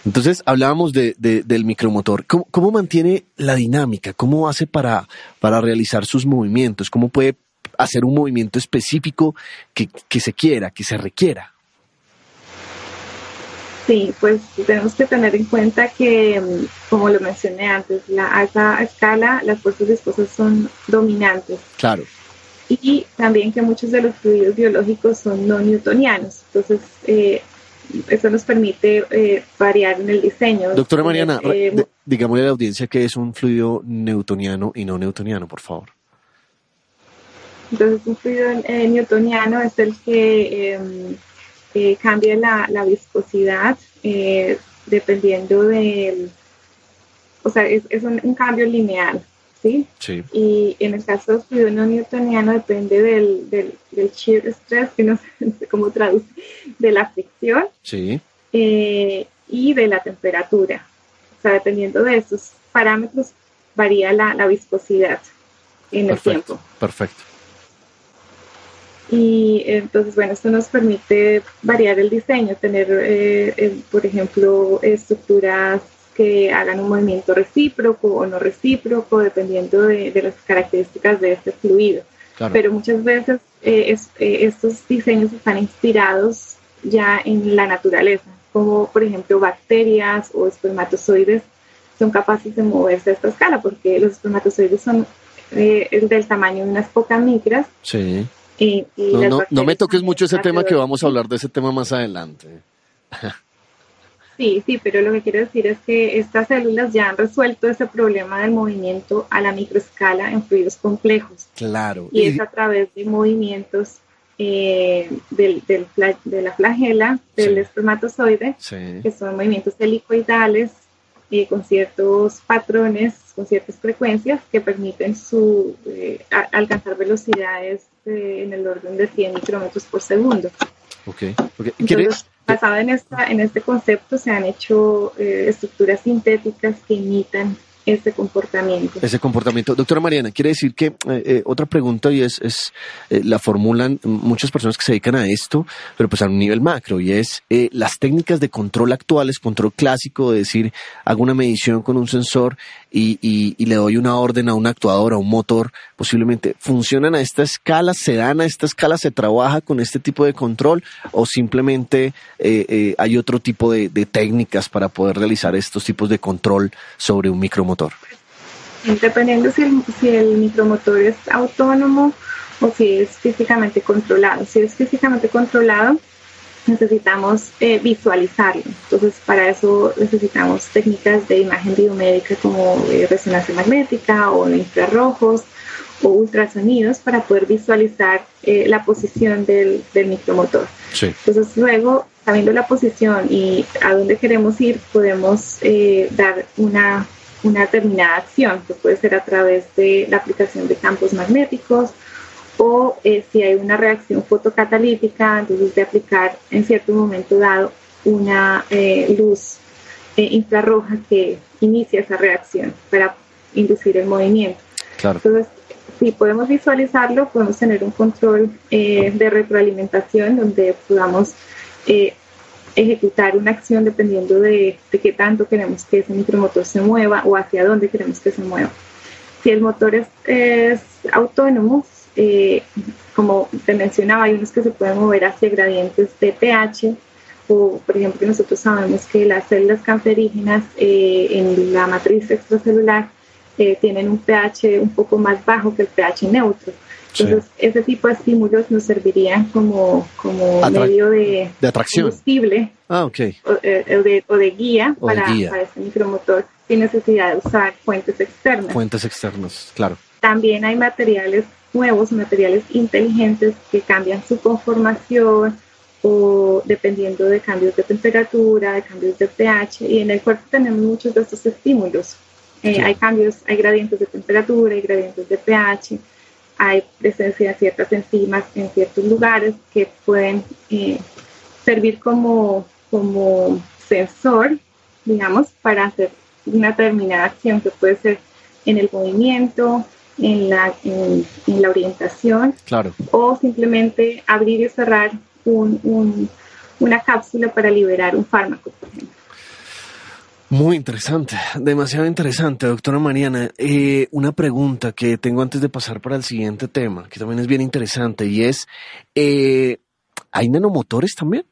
Speaker 2: Entonces, hablábamos de, del micromotor. ¿Cómo, mantiene la dinámica? ¿Cómo hace para, para realizar sus movimientos? ¿Cómo puede hacer un movimiento específico que, que se quiera, que se requiera?
Speaker 3: Sí, pues tenemos que tener en cuenta que, mm, como lo mencioné antes, la alta escala, las fuerzas viscosas son dominantes.
Speaker 2: Claro.
Speaker 3: Y también que muchos de los fluidos biológicos son no newtonianos. Entonces, eh, eso nos permite eh, variar en el diseño.
Speaker 2: Doctora Mariana, eh, digámosle a la audiencia que es un fluido newtoniano y no newtoniano, por favor.
Speaker 3: Entonces, un fluido newtoniano es el que em, eh, cambia la, viscosidad eh, dependiendo del, o sea, es, un, cambio lineal, ¿sí?
Speaker 2: Sí.
Speaker 3: Y en el caso del fluido no newtoniano depende del, del, shear stress, que no sé cómo traduce, de la fricción.
Speaker 2: Sí.
Speaker 3: Eh, y de la temperatura. O sea, dependiendo de esos parámetros, varía la, viscosidad en el tiempo.
Speaker 2: Perfecto.
Speaker 3: Y entonces, bueno, esto nos permite variar el diseño, tener, eh, eh, por ejemplo, estructuras que hagan un movimiento recíproco o no recíproco, dependiendo de, las características de este fluido. Pero muchas veces eh, estos diseños están inspirados ya en la naturaleza, como por ejemplo bacterias o espermatozoides son capaces de moverse a esta escala, porque los espermatozoides son del tamaño de unas pocas micras.
Speaker 2: Sí no, no, me toques mucho ese tema que vamos a hablar de ese tema más adelante.
Speaker 3: Sí, sí, pero lo que quiero decir es que estas células ya han resuelto ese problema del movimiento a la microescala en fluidos complejos.
Speaker 2: Claro.
Speaker 3: Y, es a través de movimientos eh, del, de la flagela, del espermatozoide, que son movimientos helicoidales eh, con ciertos patrones, con ciertas frecuencias que permiten su, eh, alcanzar velocidades eh, en el orden de 100 micrómetros por segundo.
Speaker 2: Okay.
Speaker 3: Entonces, basado en, esta, en este concepto, se han hecho estructuras sintéticas que imitan ese comportamiento.
Speaker 2: Ese comportamiento. Doctora Mariana, quiere decir que eh, eh, otra pregunta y es, es eh, la formulan muchas personas que se dedican a esto, pero pues a un nivel macro y es las técnicas de control actuales, control clásico, de decir, hago una medición con un sensor y, y, le doy una orden a un actuador, a un motor, posiblemente funcionan a esta escala, se dan a esta escala, se trabaja con este tipo de control o simplemente hay otro tipo de, de técnicas para poder realizar estos tipos de control sobre un micromotor
Speaker 3: Dependiendo si el, si el micromotor es autónomo o si es físicamente controlado. Si es físicamente controlado, necesitamos eh, visualizarlo. Entonces, para eso necesitamos técnicas de imagen biomédica como eh, resonancia magnética o infrarrojos o ultrasonidos para poder visualizar eh, la posición del, del micromotor. Entonces, luego, sabiendo la posición y a dónde queremos ir, podemos dar una una determinada acción, que puede ser a través de la aplicación de campos magnéticos o eh, si hay una reacción fotocatalítica, entonces de aplicar en cierto momento dado una eh, luz eh, infrarroja que inicia esa reacción para inducir el movimiento. Entonces, si podemos visualizarlo, podemos tener un control de retroalimentación donde podamos ejecutar una acción dependiendo de, qué tanto queremos que ese micromotor se mueva o hacia dónde queremos que se mueva. Si el motor es, autónomo, eh, como te mencionaba, hay unos que se pueden mover hacia gradientes de pH o, por ejemplo, nosotros sabemos que las células cancerígenas eh, en la matriz extracelular eh, tienen un pH un poco más bajo que el pH neutro. Entonces, ese tipo de estímulos nos servirían como, como medio de,
Speaker 2: de atracción.
Speaker 3: combustible
Speaker 2: ah, okay.
Speaker 3: Eh, o, de, guía, para, para este micromotor sin necesidad de usar fuentes externas.
Speaker 2: Fuentes externas, claro.
Speaker 3: También hay materiales nuevos, materiales inteligentes que cambian su conformación o dependiendo de cambios de temperatura, de cambios de pH, y en el cuerpo tenemos muchos de estos estímulos. Eh, hay cambios, hay gradientes de temperatura, hay gradientes de pH, hay presencia de ciertas enzimas en ciertos lugares que pueden eh, servir como, como sensor, digamos, para hacer una determinada acción que puede ser en el movimiento, en la, en, la orientación,
Speaker 2: claro.
Speaker 3: o simplemente abrir y cerrar un, una cápsula para liberar un fármaco, por ejemplo.
Speaker 2: Muy interesante, demasiado interesante, doctora Mariana. Eh, una pregunta que tengo antes de pasar para el siguiente tema, que también es bien interesante, y es, eh, ¿hay nanomotores también?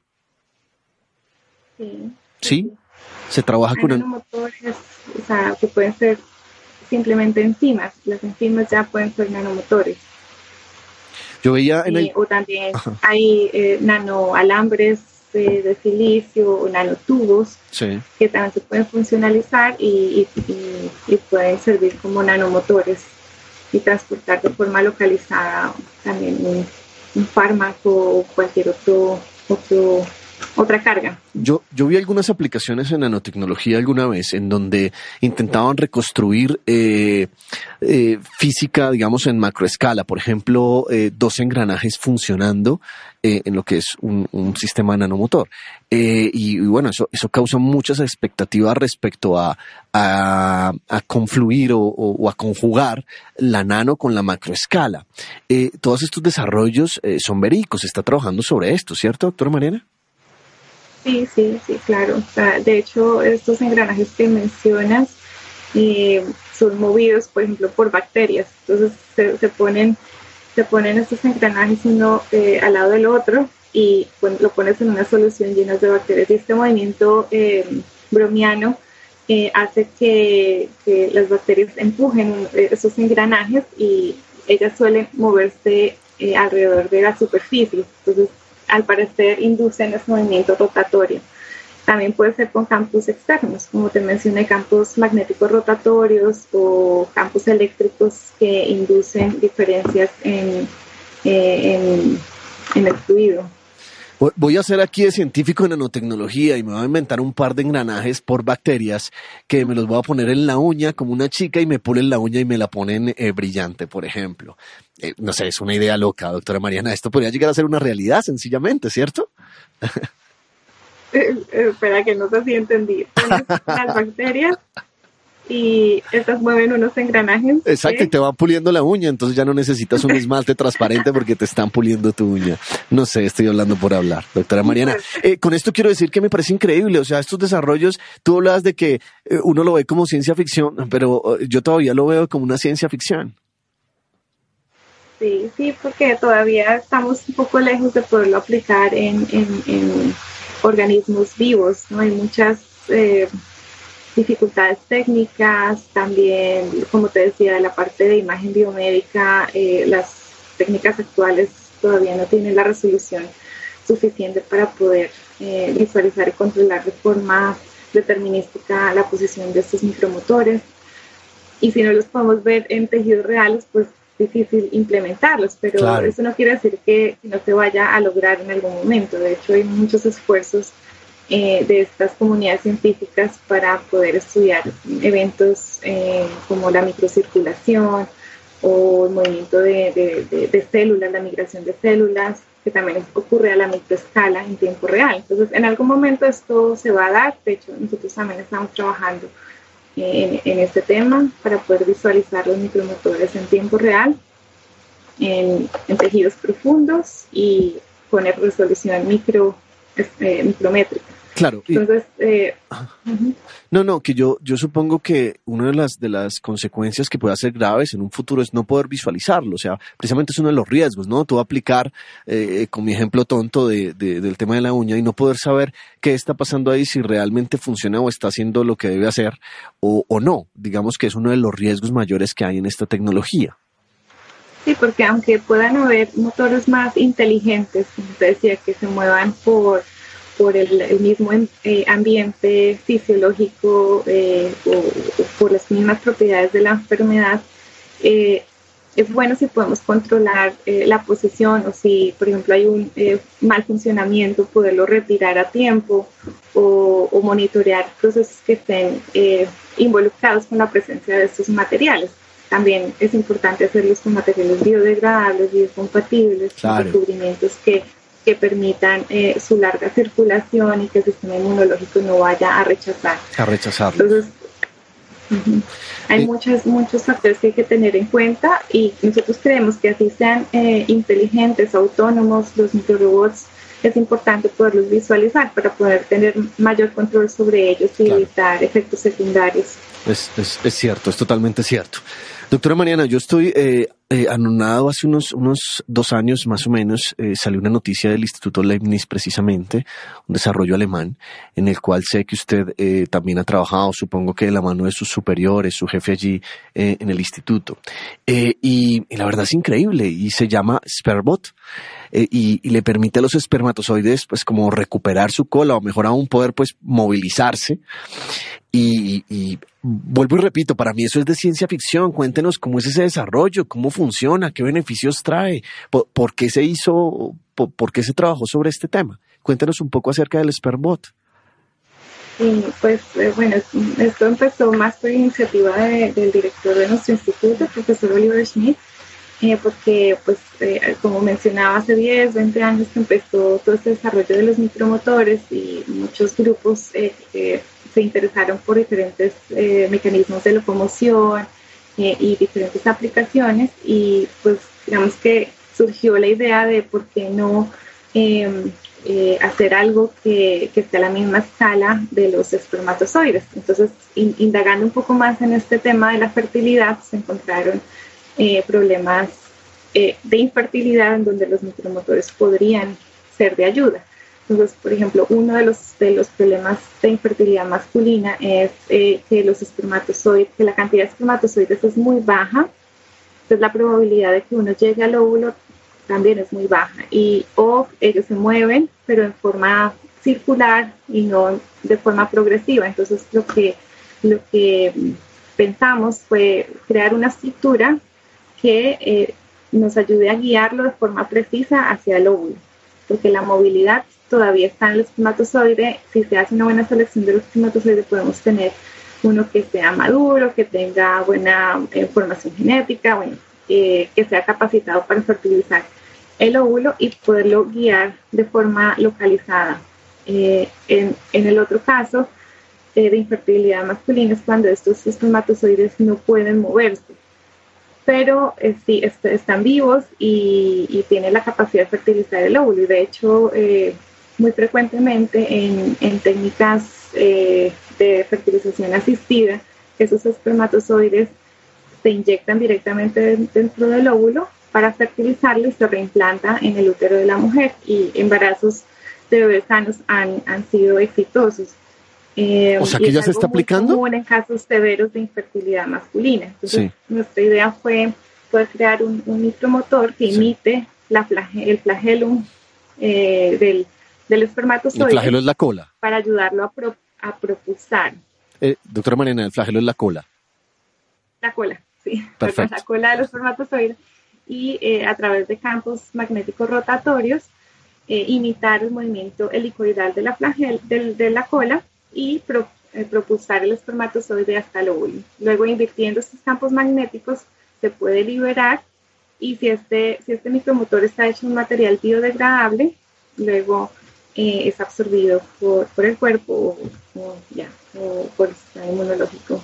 Speaker 3: Sí,
Speaker 2: Sí, se trabaja
Speaker 3: Hay
Speaker 2: con...
Speaker 3: nanomotores, o sea, que pueden ser simplemente enzimas. Las enzimas ya pueden ser nanomotores.
Speaker 2: Yo veía en el...
Speaker 3: O también hay eh, nanoalambres de, de silicio o nanotubos
Speaker 2: Sí.
Speaker 3: que también se pueden funcionalizar y, y- y- y pueden servir como nanomotores y transportar de forma localizada también un, un fármaco o cualquier otro, otro otra carga.
Speaker 2: Yo, yo vi algunas aplicaciones en nanotecnología alguna vez en donde intentaban reconstruir eh, eh, física, digamos, en macroescala. Por ejemplo, eh, dos engranajes funcionando en lo que es un, sistema nanomotor. Y, bueno, eso, eso causa muchas expectativas respecto a, a, confluir o, o- a conjugar la nano con la macroescala. Todos estos desarrollos son verídicos. Se está trabajando sobre esto, ¿cierto, doctora Mariana?
Speaker 3: Sí, sí, sí, claro. O sea, de hecho, estos engranajes que mencionas eh, son movidos, por ejemplo, por bacterias. Entonces se, ponen, se ponen estos engranajes uno eh, al lado del otro y lo pones en una solución llena de bacterias. Y este movimiento eh, bromiano hace que, que las bacterias empujen esos engranajes y ellas suelen moverse alrededor de la superficie. Entonces, al parecer, inducen ese movimiento rotatorio. También puede ser con campos externos, como te mencioné, campos magnéticos rotatorios o campos eléctricos que inducen diferencias en, eh, el fluido.
Speaker 2: Voy- a hacer aquí de científico en nanotecnología y me voy a inventar un par de engranajes por bacterias que me los voy a poner en la uña como una chica y me pulen la uña y me la ponen eh, brillante, por ejemplo. Eh, no sé, es una idea loca, doctora Mariana. Esto podría llegar a ser una realidad, sencillamente, ¿cierto?
Speaker 3: Eh, eh, espera que no sé si entendí. Las bacterias y estas mueven unos engranajes.
Speaker 2: Exacto, y te van puliendo la uña, entonces ya no necesitas un esmalte transparente porque te están puliendo tu uña. No sé, estoy hablando por hablar, doctora Mariana. Eh, con esto quiero decir que me parece increíble, o sea, estos desarrollos, tú hablas de que eh, uno lo ve como ciencia ficción, pero eh, yo todavía lo veo como una ciencia ficción.
Speaker 3: Sí, sí, porque todavía estamos un poco lejos de poderlo aplicar en, en- en organismos vivos, ¿no? Hay muchas eh, dificultades técnicas, también, como te decía, la parte de imagen biomédica, eh, las técnicas actuales todavía no tienen la resolución suficiente para poder eh, visualizar y controlar de forma determinística la posición de estos micromotores y si no los podemos ver en tejidos reales, pues difícil implementarlos, pero
Speaker 2: Claro.
Speaker 3: eso no quiere decir que no se vaya a lograr en algún momento. De hecho, hay muchos esfuerzos eh, de estas comunidades científicas para poder estudiar eventos eh, como la microcirculación o el movimiento de, de- de- de células, la migración de células, que también ocurre a la microescala en tiempo real. Entonces, en algún momento esto se va a dar. De hecho, nosotros también estamos trabajando en, en este tema para poder visualizar los micromotores en tiempo real en, en tejidos profundos y con resolución micro, eh, micrométrica.
Speaker 2: Claro,
Speaker 3: Entonces, eh,
Speaker 2: no, no, que yo, yo supongo que una de las, de las consecuencias que puede ser graves en un futuro es no poder visualizarlo, o sea, precisamente es uno de los riesgos, ¿no? Tú aplicar, eh, con mi ejemplo tonto de, de- del tema de la uña y no poder saber qué está pasando ahí, si realmente funciona o está haciendo lo que debe hacer o, o no. Digamos que es uno de los riesgos mayores que hay en esta tecnología.
Speaker 3: Sí, porque aunque puedan haber motores más inteligentes, como te decía, que se muevan por, por el, el mismo eh, ambiente fisiológico eh, o, o por las mismas propiedades de la enfermedad, eh, es bueno si podemos controlar eh, la posición o si, por ejemplo, hay un eh, mal funcionamiento, poderlo retirar a tiempo o, o monitorear procesos que estén eh, involucrados con la presencia de estos materiales. También es importante hacerlos con materiales biodegradables, biocompatibles,
Speaker 2: Claro.
Speaker 3: con recubrimientos que, que permitan eh, su larga circulación y que el sistema inmunológico no vaya a rechazar.
Speaker 2: A rechazarlo.
Speaker 3: Entonces, hay
Speaker 2: Eh,
Speaker 3: muchos, muchos factores que hay que tener en cuenta y nosotros creemos que así sean eh, inteligentes, autónomos, los microrobots, es importante poderlos visualizar para poder tener mayor control sobre ellos y
Speaker 2: Claro.
Speaker 3: evitar efectos secundarios.
Speaker 2: Es, es, es cierto, es totalmente cierto. Doctora Mariana, yo estoy eh, eh, anonado hace unos, unos dos años más o menos, eh, salió una noticia del Instituto Leibniz precisamente, un desarrollo alemán, en el cual sé que usted eh, también ha trabajado, supongo que de la mano de sus superiores, su jefe allí eh, en el instituto. Eh, y, y la verdad es increíble y se llama Sperbot. Eh, y, y le permite a los espermatozoides pues como recuperar su cola o mejor aún poder pues movilizarse y, y vuelvo y repito, para mí eso es de ciencia ficción. Cuéntenos cómo es ese desarrollo, cómo funciona, qué beneficios trae, por, qué se hizo, por, qué se trabajó sobre este tema. Cuéntenos un poco acerca del Spermbot.
Speaker 3: Sí, pues eh, bueno, esto empezó más por iniciativa de, del director de nuestro instituto, el profesor Oliver Schmidt, eh, porque pues eh, como mencionaba hace 10, 20 años que empezó todo este desarrollo de los micromotores y muchos grupos eh, se interesaron por diferentes eh, mecanismos de locomoción eh, y diferentes aplicaciones y pues digamos que surgió la idea de por qué no eh, hacer algo que, que, esté a la misma escala de los espermatozoides. Entonces, in, indagando un poco más en este tema de la fertilidad, se encontraron eh, problemas eh, de infertilidad en donde los micromotores podrían ser de ayuda. Entonces, por ejemplo, uno de los, de los problemas de infertilidad masculina es eh, que los espermatozoides, que la cantidad de espermatozoides es muy baja, entonces la probabilidad de que uno llegue al óvulo también es muy baja. Y o ellos se mueven pero en forma circular y no de forma progresiva. Entonces lo que lo que pensamos fue crear una estructura que eh, nos ayude a guiarlo de forma precisa hacia el óvulo porque la movilidad todavía está en el espermatozoide si se hace una buena selección de los espermatozoides podemos tener uno que sea maduro que tenga buena información genética bueno eh, que sea capacitado para fertilizar el óvulo y poderlo guiar de forma localizada. Eh, en, en, el otro caso eh, de infertilidad masculina es cuando estos espermatozoides no pueden moverse, pero eh, sí est están vivos y, y, tienen la capacidad de fertilizar el óvulo. Y de hecho, eh, muy frecuentemente en, en técnicas eh, de fertilización asistida, esos espermatozoides se inyectan directamente dentro del óvulo para fertilizarlo y se reimplanta en el útero de la mujer y embarazos de bebés sanos han, han sido exitosos.
Speaker 2: Eh, o sea que ya se está aplicando.
Speaker 3: Común en casos severos de infertilidad masculina. Entonces, sí. nuestra idea fue poder crear un, un micromotor que sí. imite la el flagelo eh, del, del espermatozoide.
Speaker 2: El flagelo es la cola.
Speaker 3: Para ayudarlo a, pro, a propulsar.
Speaker 2: Eh, doctora Mariana, el flagelo es la cola.
Speaker 3: La cola, sí.
Speaker 2: Perfecto.
Speaker 3: La cola de los espermatozoides y eh, a través de campos magnéticos rotatorios imitar el movimiento helicoidal de la, flagel, de, de la cola y pro, eh, propulsar el espermatozoide hasta el óvulo. Luego, invirtiendo estos campos magnéticos, se puede liberar y si este, si este micromotor está hecho en un material biodegradable, luego eh, es absorbido por, por el cuerpo o, o, ya, o por el sistema inmunológico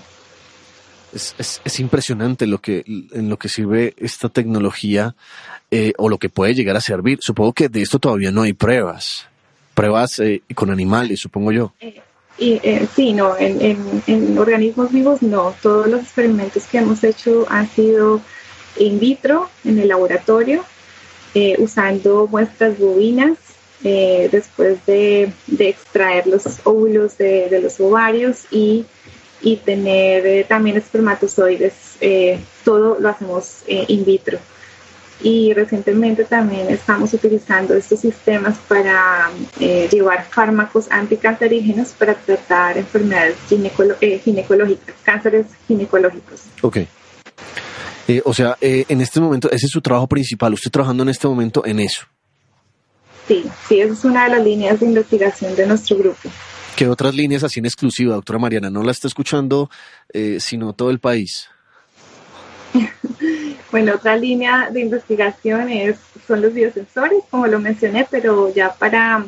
Speaker 2: es, es, es, impresionante lo que, en lo que sirve esta tecnología eh, o lo que puede llegar a servir. Supongo que de esto todavía no hay pruebas, pruebas eh, con animales, supongo yo.
Speaker 3: Eh, y, sí, no, en, en, organismos vivos no. Todos los experimentos que hemos hecho han sido in vitro, en el laboratorio, eh, usando muestras bovinas. después de, extraer los óvulos de, de los ovarios y y tener eh, también espermatozoides, eh, todo lo hacemos eh, in vitro. Y recientemente también estamos utilizando estos sistemas para llevar fármacos anticancerígenos para tratar enfermedades ginecolo ginecológicas, cánceres ginecológicos.
Speaker 2: Ok. o sea, en este momento, ese es su trabajo principal. ¿Usted trabajando en este momento en eso?
Speaker 3: Sí, sí, esa es una de las líneas de investigación de nuestro grupo.
Speaker 2: ¿Qué otras líneas así en exclusiva, doctora Mariana? No la está escuchando, eh, sino todo el país.
Speaker 3: bueno, otra línea de investigación es, son los biosensores, como lo mencioné, pero ya para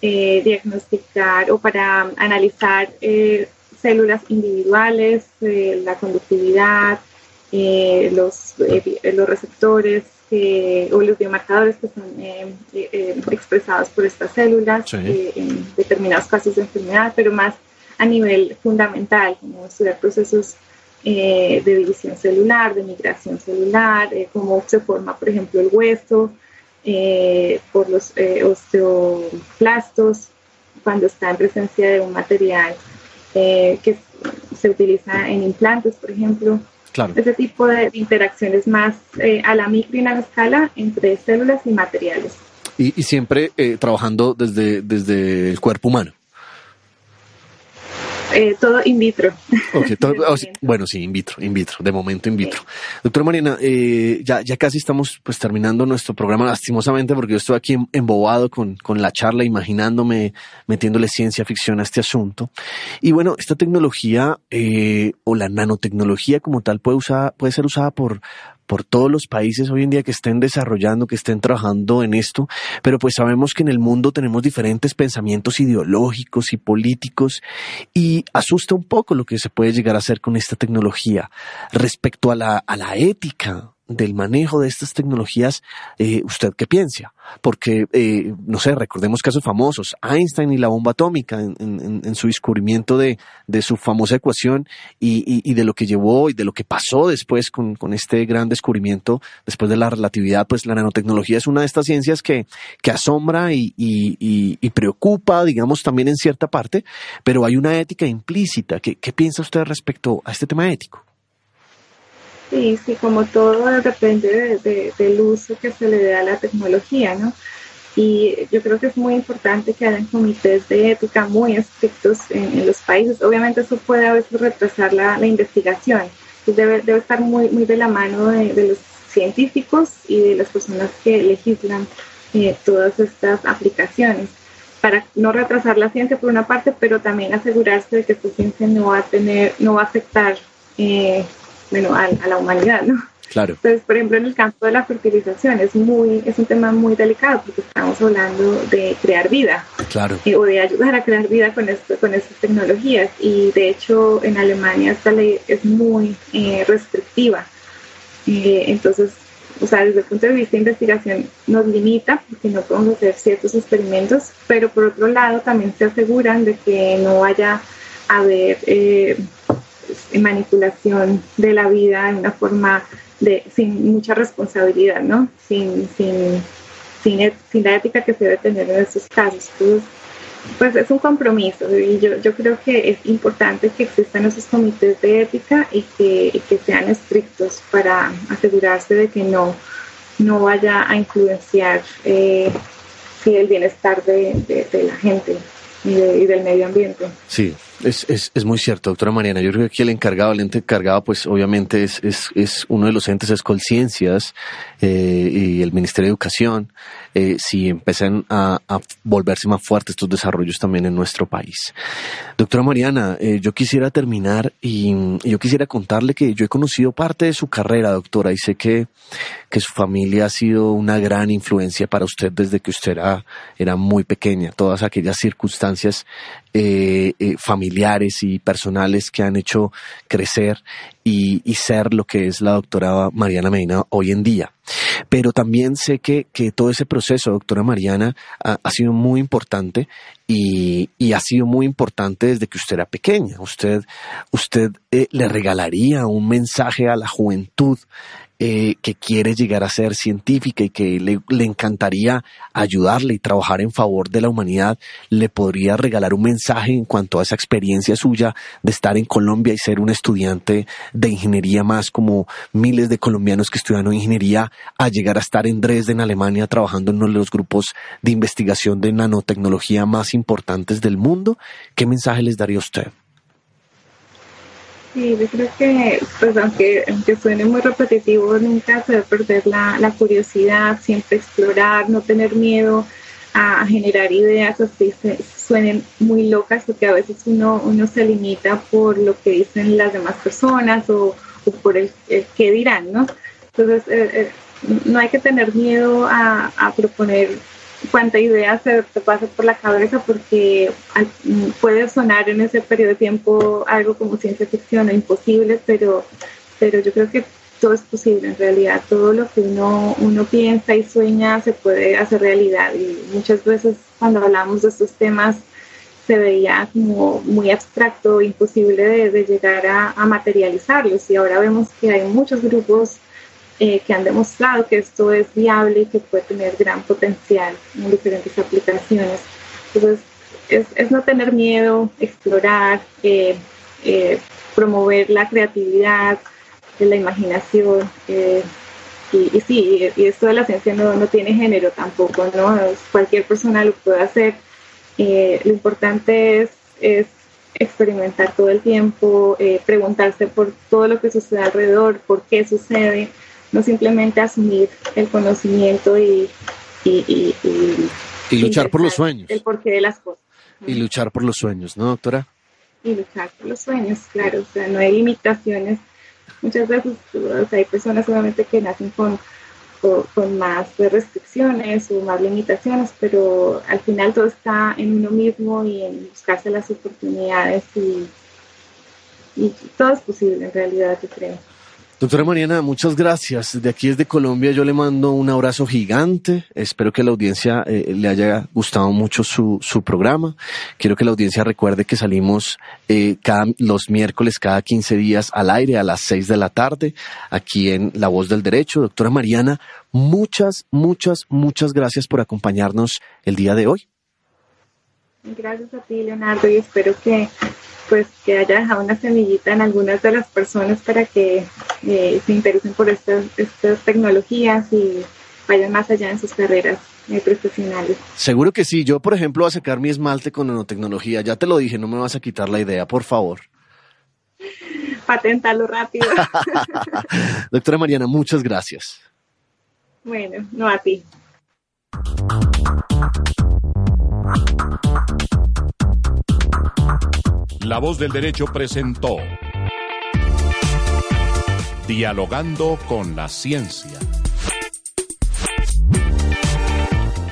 Speaker 3: eh, diagnosticar o para analizar eh, células individuales, la conductividad, los, los receptores, o los biomarcadores que son eh, eh, expresados por estas células
Speaker 2: sí.
Speaker 3: eh, en determinados casos de enfermedad, pero más a nivel fundamental, como estudiar procesos de división celular, de migración celular, cómo se forma, por ejemplo, el hueso por los osteoplastos cuando está en presencia de un material que se utiliza en implantes, por ejemplo. Ese tipo de interacciones más eh, a la micro y escala entre células y materiales.
Speaker 2: Y, siempre eh, trabajando desde, desde el cuerpo humano.
Speaker 3: Eh, todo in vitro.
Speaker 2: bueno, sí, in vitro, in vitro, de momento in vitro. Doctora Mariana, eh, ya, ya casi estamos pues terminando nuestro programa lastimosamente porque yo estoy aquí embobado con, con la charla, imaginándome, metiéndole ciencia ficción a este asunto. Y bueno, esta tecnología eh, o la nanotecnología como tal puede, usar, puede ser usada por, por todos los países hoy en día que estén desarrollando, que estén trabajando en esto, pero pues sabemos que en el mundo tenemos diferentes pensamientos ideológicos y políticos y asusta un poco lo que se puede llegar a hacer con esta tecnología respecto a la, a la ética del manejo de estas tecnologías, eh, ¿usted qué piensa? Porque, eh, no sé, recordemos casos famosos, Einstein y la bomba atómica en, su descubrimiento de, su famosa ecuación y, de lo que llevó y de lo que pasó después con, este gran descubrimiento, después de la relatividad, pues la nanotecnología es una de estas ciencias que, asombra y, y, preocupa, digamos, también en cierta parte, pero hay una ética implícita. ¿Qué, qué piensa usted respecto a este tema ético?
Speaker 3: Sí, sí, como todo depende del uso que se le dé a la tecnología, ¿no? Y yo creo que es muy importante que hayan comités de ética muy estrictos en, los países. Obviamente eso puede a veces retrasar la, investigación. Debe, debe, estar muy, muy de la mano de, los científicos y de las personas que legislan eh, todas estas aplicaciones para no retrasar la ciencia por una parte, pero también asegurarse de que esta ciencia no va a tener, no va a afectar eh, bueno, a, la humanidad, ¿no?
Speaker 2: Claro.
Speaker 3: Entonces, por ejemplo, en el campo de la fertilización es muy es un tema muy delicado porque estamos hablando de crear vida.
Speaker 2: Claro.
Speaker 3: o de ayudar a crear vida con esto, con estas tecnologías y de hecho en Alemania esta ley es muy eh, restrictiva. Eh, entonces, o sea, desde el punto de vista de investigación nos limita porque no podemos hacer ciertos experimentos, pero por otro lado también se aseguran de que no vaya a haber eh, manipulación de la vida de una forma de, sin mucha responsabilidad, ¿no? Sin, sin, sin, la ética que se debe tener en estos casos. pues es un compromiso y yo, yo creo que es importante que existan esos comités de ética y que, que sean estrictos para asegurarse de que no, no vaya a influenciar eh, el bienestar de, de, la gente y, y del medio ambiente.
Speaker 2: Sí, es, es, es, muy cierto, doctora Mariana. Yo creo que aquí el encargado, el ente encargado, pues obviamente es, es, es uno de los entes es Colciencias eh, y el Ministerio de Educación, eh, si empiezan a, a, volverse más fuertes estos desarrollos también en nuestro país. Doctora Mariana, eh, yo quisiera terminar y, yo quisiera contarle que yo he conocido parte de su carrera, doctora, y sé que, que su familia ha sido una gran influencia para usted desde que usted era, era muy pequeña. Todas aquellas circunstancias eh, eh, familiares y personales que han hecho crecer y, ser lo que es la doctora Mariana Medina hoy en día. Pero también sé que, que todo ese proceso, doctora Mariana, ha, sido muy importante y, y, ha sido muy importante desde que usted era pequeña. Usted, usted eh, le regalaría un mensaje a la juventud eh, que quiere llegar a ser científica y que le, le, encantaría ayudarle y trabajar en favor de la humanidad, le podría regalar un mensaje en cuanto a esa experiencia suya de estar en Colombia y ser un estudiante de ingeniería más como miles de colombianos que estudian ingeniería a llegar a estar en Dresden, Alemania, trabajando en uno de los grupos de investigación de nanotecnología más importantes del mundo. ¿Qué mensaje les daría usted?
Speaker 3: Sí, yo creo que, pues aunque, aunque suene muy repetitivo, nunca se debe perder la, la curiosidad, siempre explorar, no tener miedo a, generar ideas así se, suenen muy locas, porque a veces uno, uno se limita por lo que dicen las demás personas o, por el, qué dirán, ¿no? Entonces, eh, eh, no hay que tener miedo a, a proponer cuánta idea se te pasa por la cabeza porque puede sonar en ese periodo de tiempo algo como ciencia ficción o imposible, pero, pero yo creo que todo es posible en realidad, todo lo que uno, uno piensa y sueña se puede hacer realidad. Y muchas veces cuando hablamos de estos temas se veía como muy abstracto, imposible de, llegar a, materializarlos. Y ahora vemos que hay muchos grupos eh, que han demostrado que esto es viable y que puede tener gran potencial en diferentes aplicaciones. Entonces, es, no tener miedo, explorar, eh, eh, promover la creatividad, la imaginación. Y, y, sí, y esto de la ciencia no, no tiene género tampoco, ¿no? Cualquier persona lo puede hacer eh, lo importante es, es, experimentar todo el tiempo, eh, preguntarse por todo lo que sucede alrededor, por qué sucede, no simplemente asumir el conocimiento y, y,
Speaker 2: y, luchar por los sueños.
Speaker 3: El porqué de las cosas.
Speaker 2: Y luchar por los sueños, ¿no, doctora?
Speaker 3: Y luchar por los sueños, claro, o sea, no hay limitaciones. Muchas veces hay personas solamente que nacen con con, más restricciones o más limitaciones, pero al final todo está en uno mismo y en buscarse las oportunidades y, y todo es posible en realidad, yo creo.
Speaker 2: Doctora Mariana, muchas gracias. De aquí desde Colombia yo le mando un abrazo gigante. Espero que la audiencia eh, le haya gustado mucho su, su programa. Quiero que la audiencia recuerde que salimos eh, cada, los miércoles cada 15 días al aire a las 6 de la tarde aquí en La Voz del Derecho. Doctora Mariana, muchas, muchas, muchas gracias por acompañarnos el día de hoy.
Speaker 3: Gracias a ti, Leonardo, y espero que pues que haya dejado una semillita en algunas de las personas para que eh, se interesen por estas, estas tecnologías y vayan más allá en sus carreras eh, profesionales.
Speaker 2: Seguro que sí. Yo, por ejemplo, voy a sacar mi esmalte con nanotecnología. Ya te lo dije, no me vas a quitar la idea, por favor.
Speaker 3: Paténtalo rápido.
Speaker 2: Doctora Mariana, muchas gracias.
Speaker 3: Bueno, no a ti.
Speaker 1: La voz del derecho presentó Dialogando con la ciencia.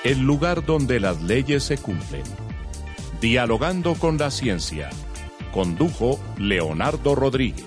Speaker 1: El lugar donde las leyes se cumplen. Dialogando con la ciencia. Condujo Leonardo Rodríguez.